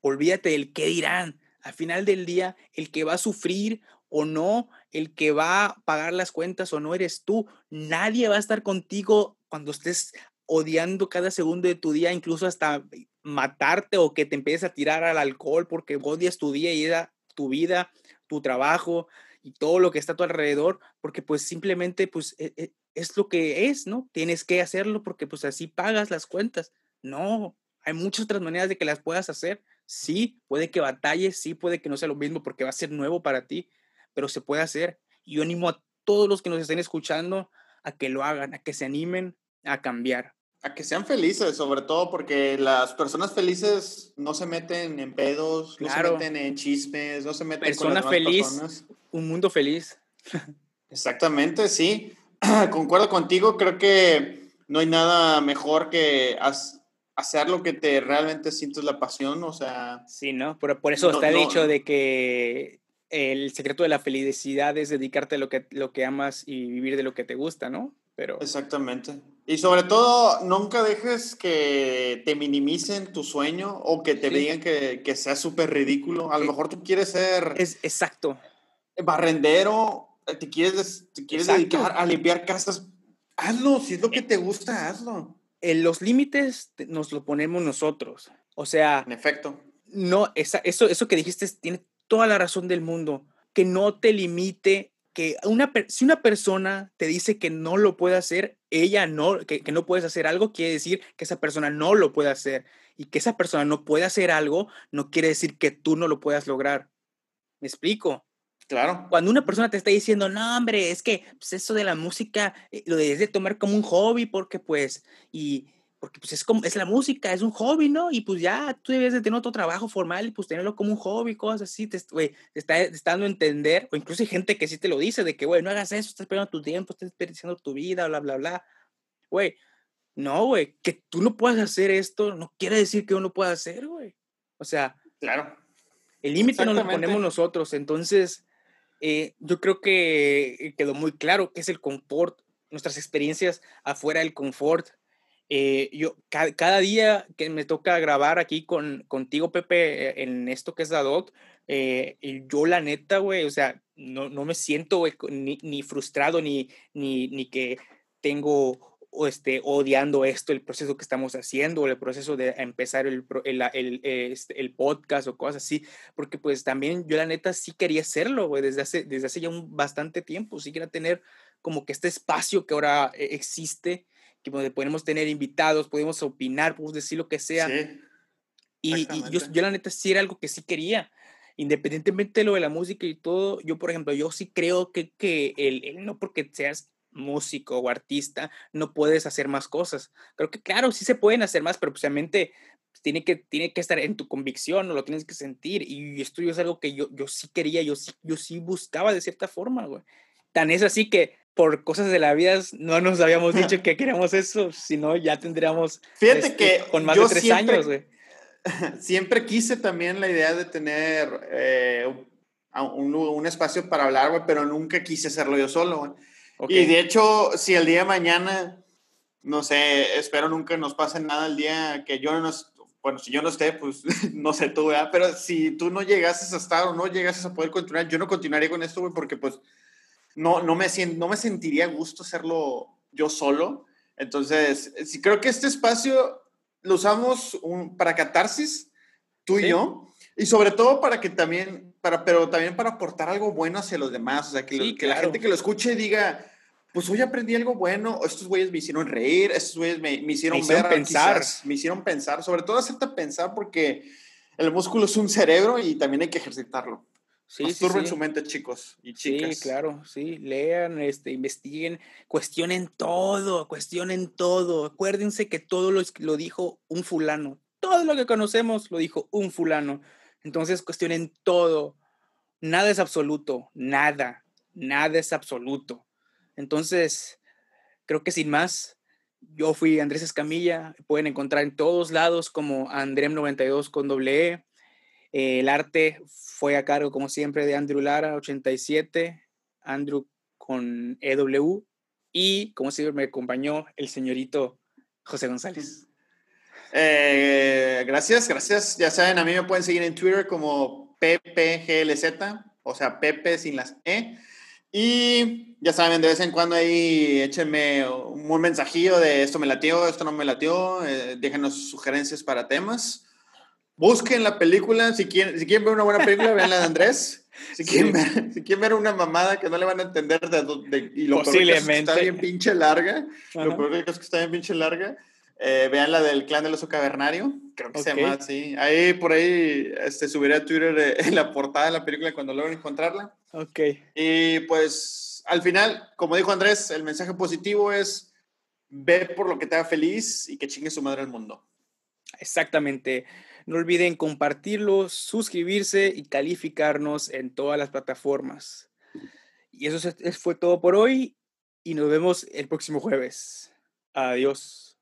Speaker 1: olvídate del qué dirán. Al final del día, el que va a sufrir o no, el que va a pagar las cuentas o no eres tú. Nadie va a estar contigo cuando estés odiando cada segundo de tu día, incluso hasta matarte o que te empieces a tirar al alcohol porque odias tu día y tu vida, tu trabajo y todo lo que está a tu alrededor, porque pues simplemente pues e, e, es lo que es, ¿no? Tienes que hacerlo porque pues así pagas las cuentas. No, hay muchas otras maneras de que las puedas hacer. Sí, puede que batalles, sí, puede que no sea lo mismo porque va a ser nuevo para ti, pero se puede hacer. Y yo animo a todos los que nos estén escuchando a que lo hagan, a que se animen a cambiar
Speaker 2: a que sean felices, sobre todo porque las personas felices no se meten en pedos, no se meten en chismes, no se meten
Speaker 1: Persona con las feliz, personas. un mundo feliz.
Speaker 2: Exactamente, sí. (clears throat) Concuerdo contigo, creo que no hay nada mejor que hacer lo que te realmente sientes la pasión, o sea...
Speaker 1: Sí, ¿no? Por, por eso está dicho de que el secreto de la felicidad es dedicarte a lo que, lo que amas y vivir de lo que te gusta, ¿no? Pero...
Speaker 2: Exactamente. Y sobre todo, nunca dejes que te minimicen tu sueño o que te digan que, que sea súper ridículo. A lo mejor tú quieres ser...
Speaker 1: Es exacto.
Speaker 2: Barrendero, eh, te quieres, te quieres dedicar a limpiar casas. Hazlo, si es lo que te gusta, hazlo.
Speaker 1: En los límites nos lo ponemos nosotros. O sea...
Speaker 2: En efecto.
Speaker 1: No, esa, eso, eso que dijiste tiene toda la razón del mundo. Que no te limite que una, si una persona te dice que no lo puede hacer, ella no, que, que, no puedes hacer algo, quiere decir que esa persona no lo puede hacer. Y que esa persona no puede hacer algo, no quiere decir que tú no lo puedas lograr. ¿Me explico?
Speaker 2: Claro.
Speaker 1: Cuando una persona te está diciendo, no, hombre, es que pues, eso de la música eh, lo debes de tomar como un hobby, porque pues, y, porque pues es como, es la música, es un hobby, ¿no? Y pues ya tú debes de tener otro trabajo formal y pues tenerlo como un hobby, cosas así, te, te, está, dando a entender, o incluso hay gente que sí te lo dice, de que, güey, no hagas eso, estás perdiendo tu tiempo, estás desperdiciando tu vida, bla, bla, bla. Güey, no, güey, que tú no puedas hacer esto no quiere decir que uno pueda hacer, güey. O sea,
Speaker 2: claro.
Speaker 1: El límite nos lo ponemos nosotros, entonces eh, yo creo que quedó muy claro que es el confort, nuestras experiencias afuera del confort, eh, yo cada día que me toca grabar aquí con, contigo, Pepe, eh, en esto que es la doc, eh, yo la neta, güey, o sea, no, no me siento, güey, ni, ni, frustrado, ni, ni, ni que tengo o este, odiando esto, el proceso que estamos haciendo, el proceso de empezar el, el, el, este, el, podcast o cosas así, porque pues también yo la neta sí quería hacerlo, güey, desde hace, desde hace ya un bastante tiempo, sí quería tener como que este espacio que ahora existe que podemos tener invitados, podemos opinar, podemos decir lo que sea. y, yo, yo, la neta sí era algo que sí quería. Independientemente de lo de la música y todo, yo por ejemplo, yo sí creo que, que el, no porque seas músico o artista, no puedes hacer más cosas. Creo que claro, sí se pueden hacer más, pero pues obviamente tiene que, tiene que estar en tu convicción, no lo tienes que sentir. Y esto es algo que yo, yo sí quería, yo sí, yo sí buscaba de cierta forma, güey. Tan es así que por cosas de la vida no nos habíamos dicho (laughs) que queríamos eso, sino ya tendríamos
Speaker 2: Fíjate este, que con más de tres años, güey. (laughs) Siempre quise también la idea de tener eh, un, un, espacio para hablar, güey, pero nunca quise hacerlo yo solo, güey. Y de hecho, si el día de mañana, no sé, espero nunca nos pase nada el día que yo no, bueno, si yo no esté, pues (laughs) no sé tú, ¿verdad? Pero si tú no llegases a estar o no llegases a poder continuar, yo no continuaría con esto, güey, porque pues no, no, me, no me sentiría gusto hacerlo yo solo. Entonces, sí creo que este espacio lo usamos para catarsis, tú y yo. Y sobre todo para que también, para, pero también para aportar algo bueno hacia los demás. O sea, que, que la gente que lo escuche diga, pues hoy aprendí algo bueno, estos güeyes me hicieron reír, estos güeyes me, me hicieron, me hicieron pensar. me hicieron pensar, sobre todo hacerte pensar porque el músculo es un cerebro y también hay que ejercitarlo. Sí, sí, sí. su mente, chicos y chicas.
Speaker 1: Sí, claro, sí. Lean, este, investiguen, cuestionen todo, cuestionen todo. Acuérdense que todo lo, lo dijo un fulano. Todo lo que conocemos lo dijo un fulano. Entonces, cuestionen todo. Nada es absoluto, nada, nada es absoluto. Entonces, creo que sin más, yo fui Andrés Escamilla. Pueden encontrar en todos lados como Andrem92 con doble E. el arte fue a cargo, como siempre, de Andrew Lara, 87, Andrew con EW, y como siempre me acompañó el señorito José González.
Speaker 2: Eh, gracias, gracias. Ya saben, a mí me pueden seguir en Twitter como PPGLZ, o sea, Pepe sin las E. Y ya saben, de vez en cuando ahí échenme un mensajillo de esto me latió, esto no me latió, eh, déjenos sugerencias para temas. Busquen la película, si quieren, si quieren ver una buena película, vean la de Andrés. (laughs) Si quieren, ver, si quieren ver una mamada que no le van a entender de, y lo Posiblemente. que está bien pinche larga, lo peor es que está bien pinche larga, eh, vean la del clan del oso cavernario, creo que se llama así. Ahí por ahí este, subiré a Twitter eh, (laughs) la portada de la película cuando logren encontrarla.
Speaker 1: Ok.
Speaker 2: Y pues al final, como dijo Andrés, el mensaje positivo es ve por lo que te haga feliz y que chingue su madre al mundo.
Speaker 1: Exactamente. No olviden compartirlo, suscribirse y calificarnos en todas las plataformas. Y eso fue todo por hoy y nos vemos el próximo jueves. Adiós.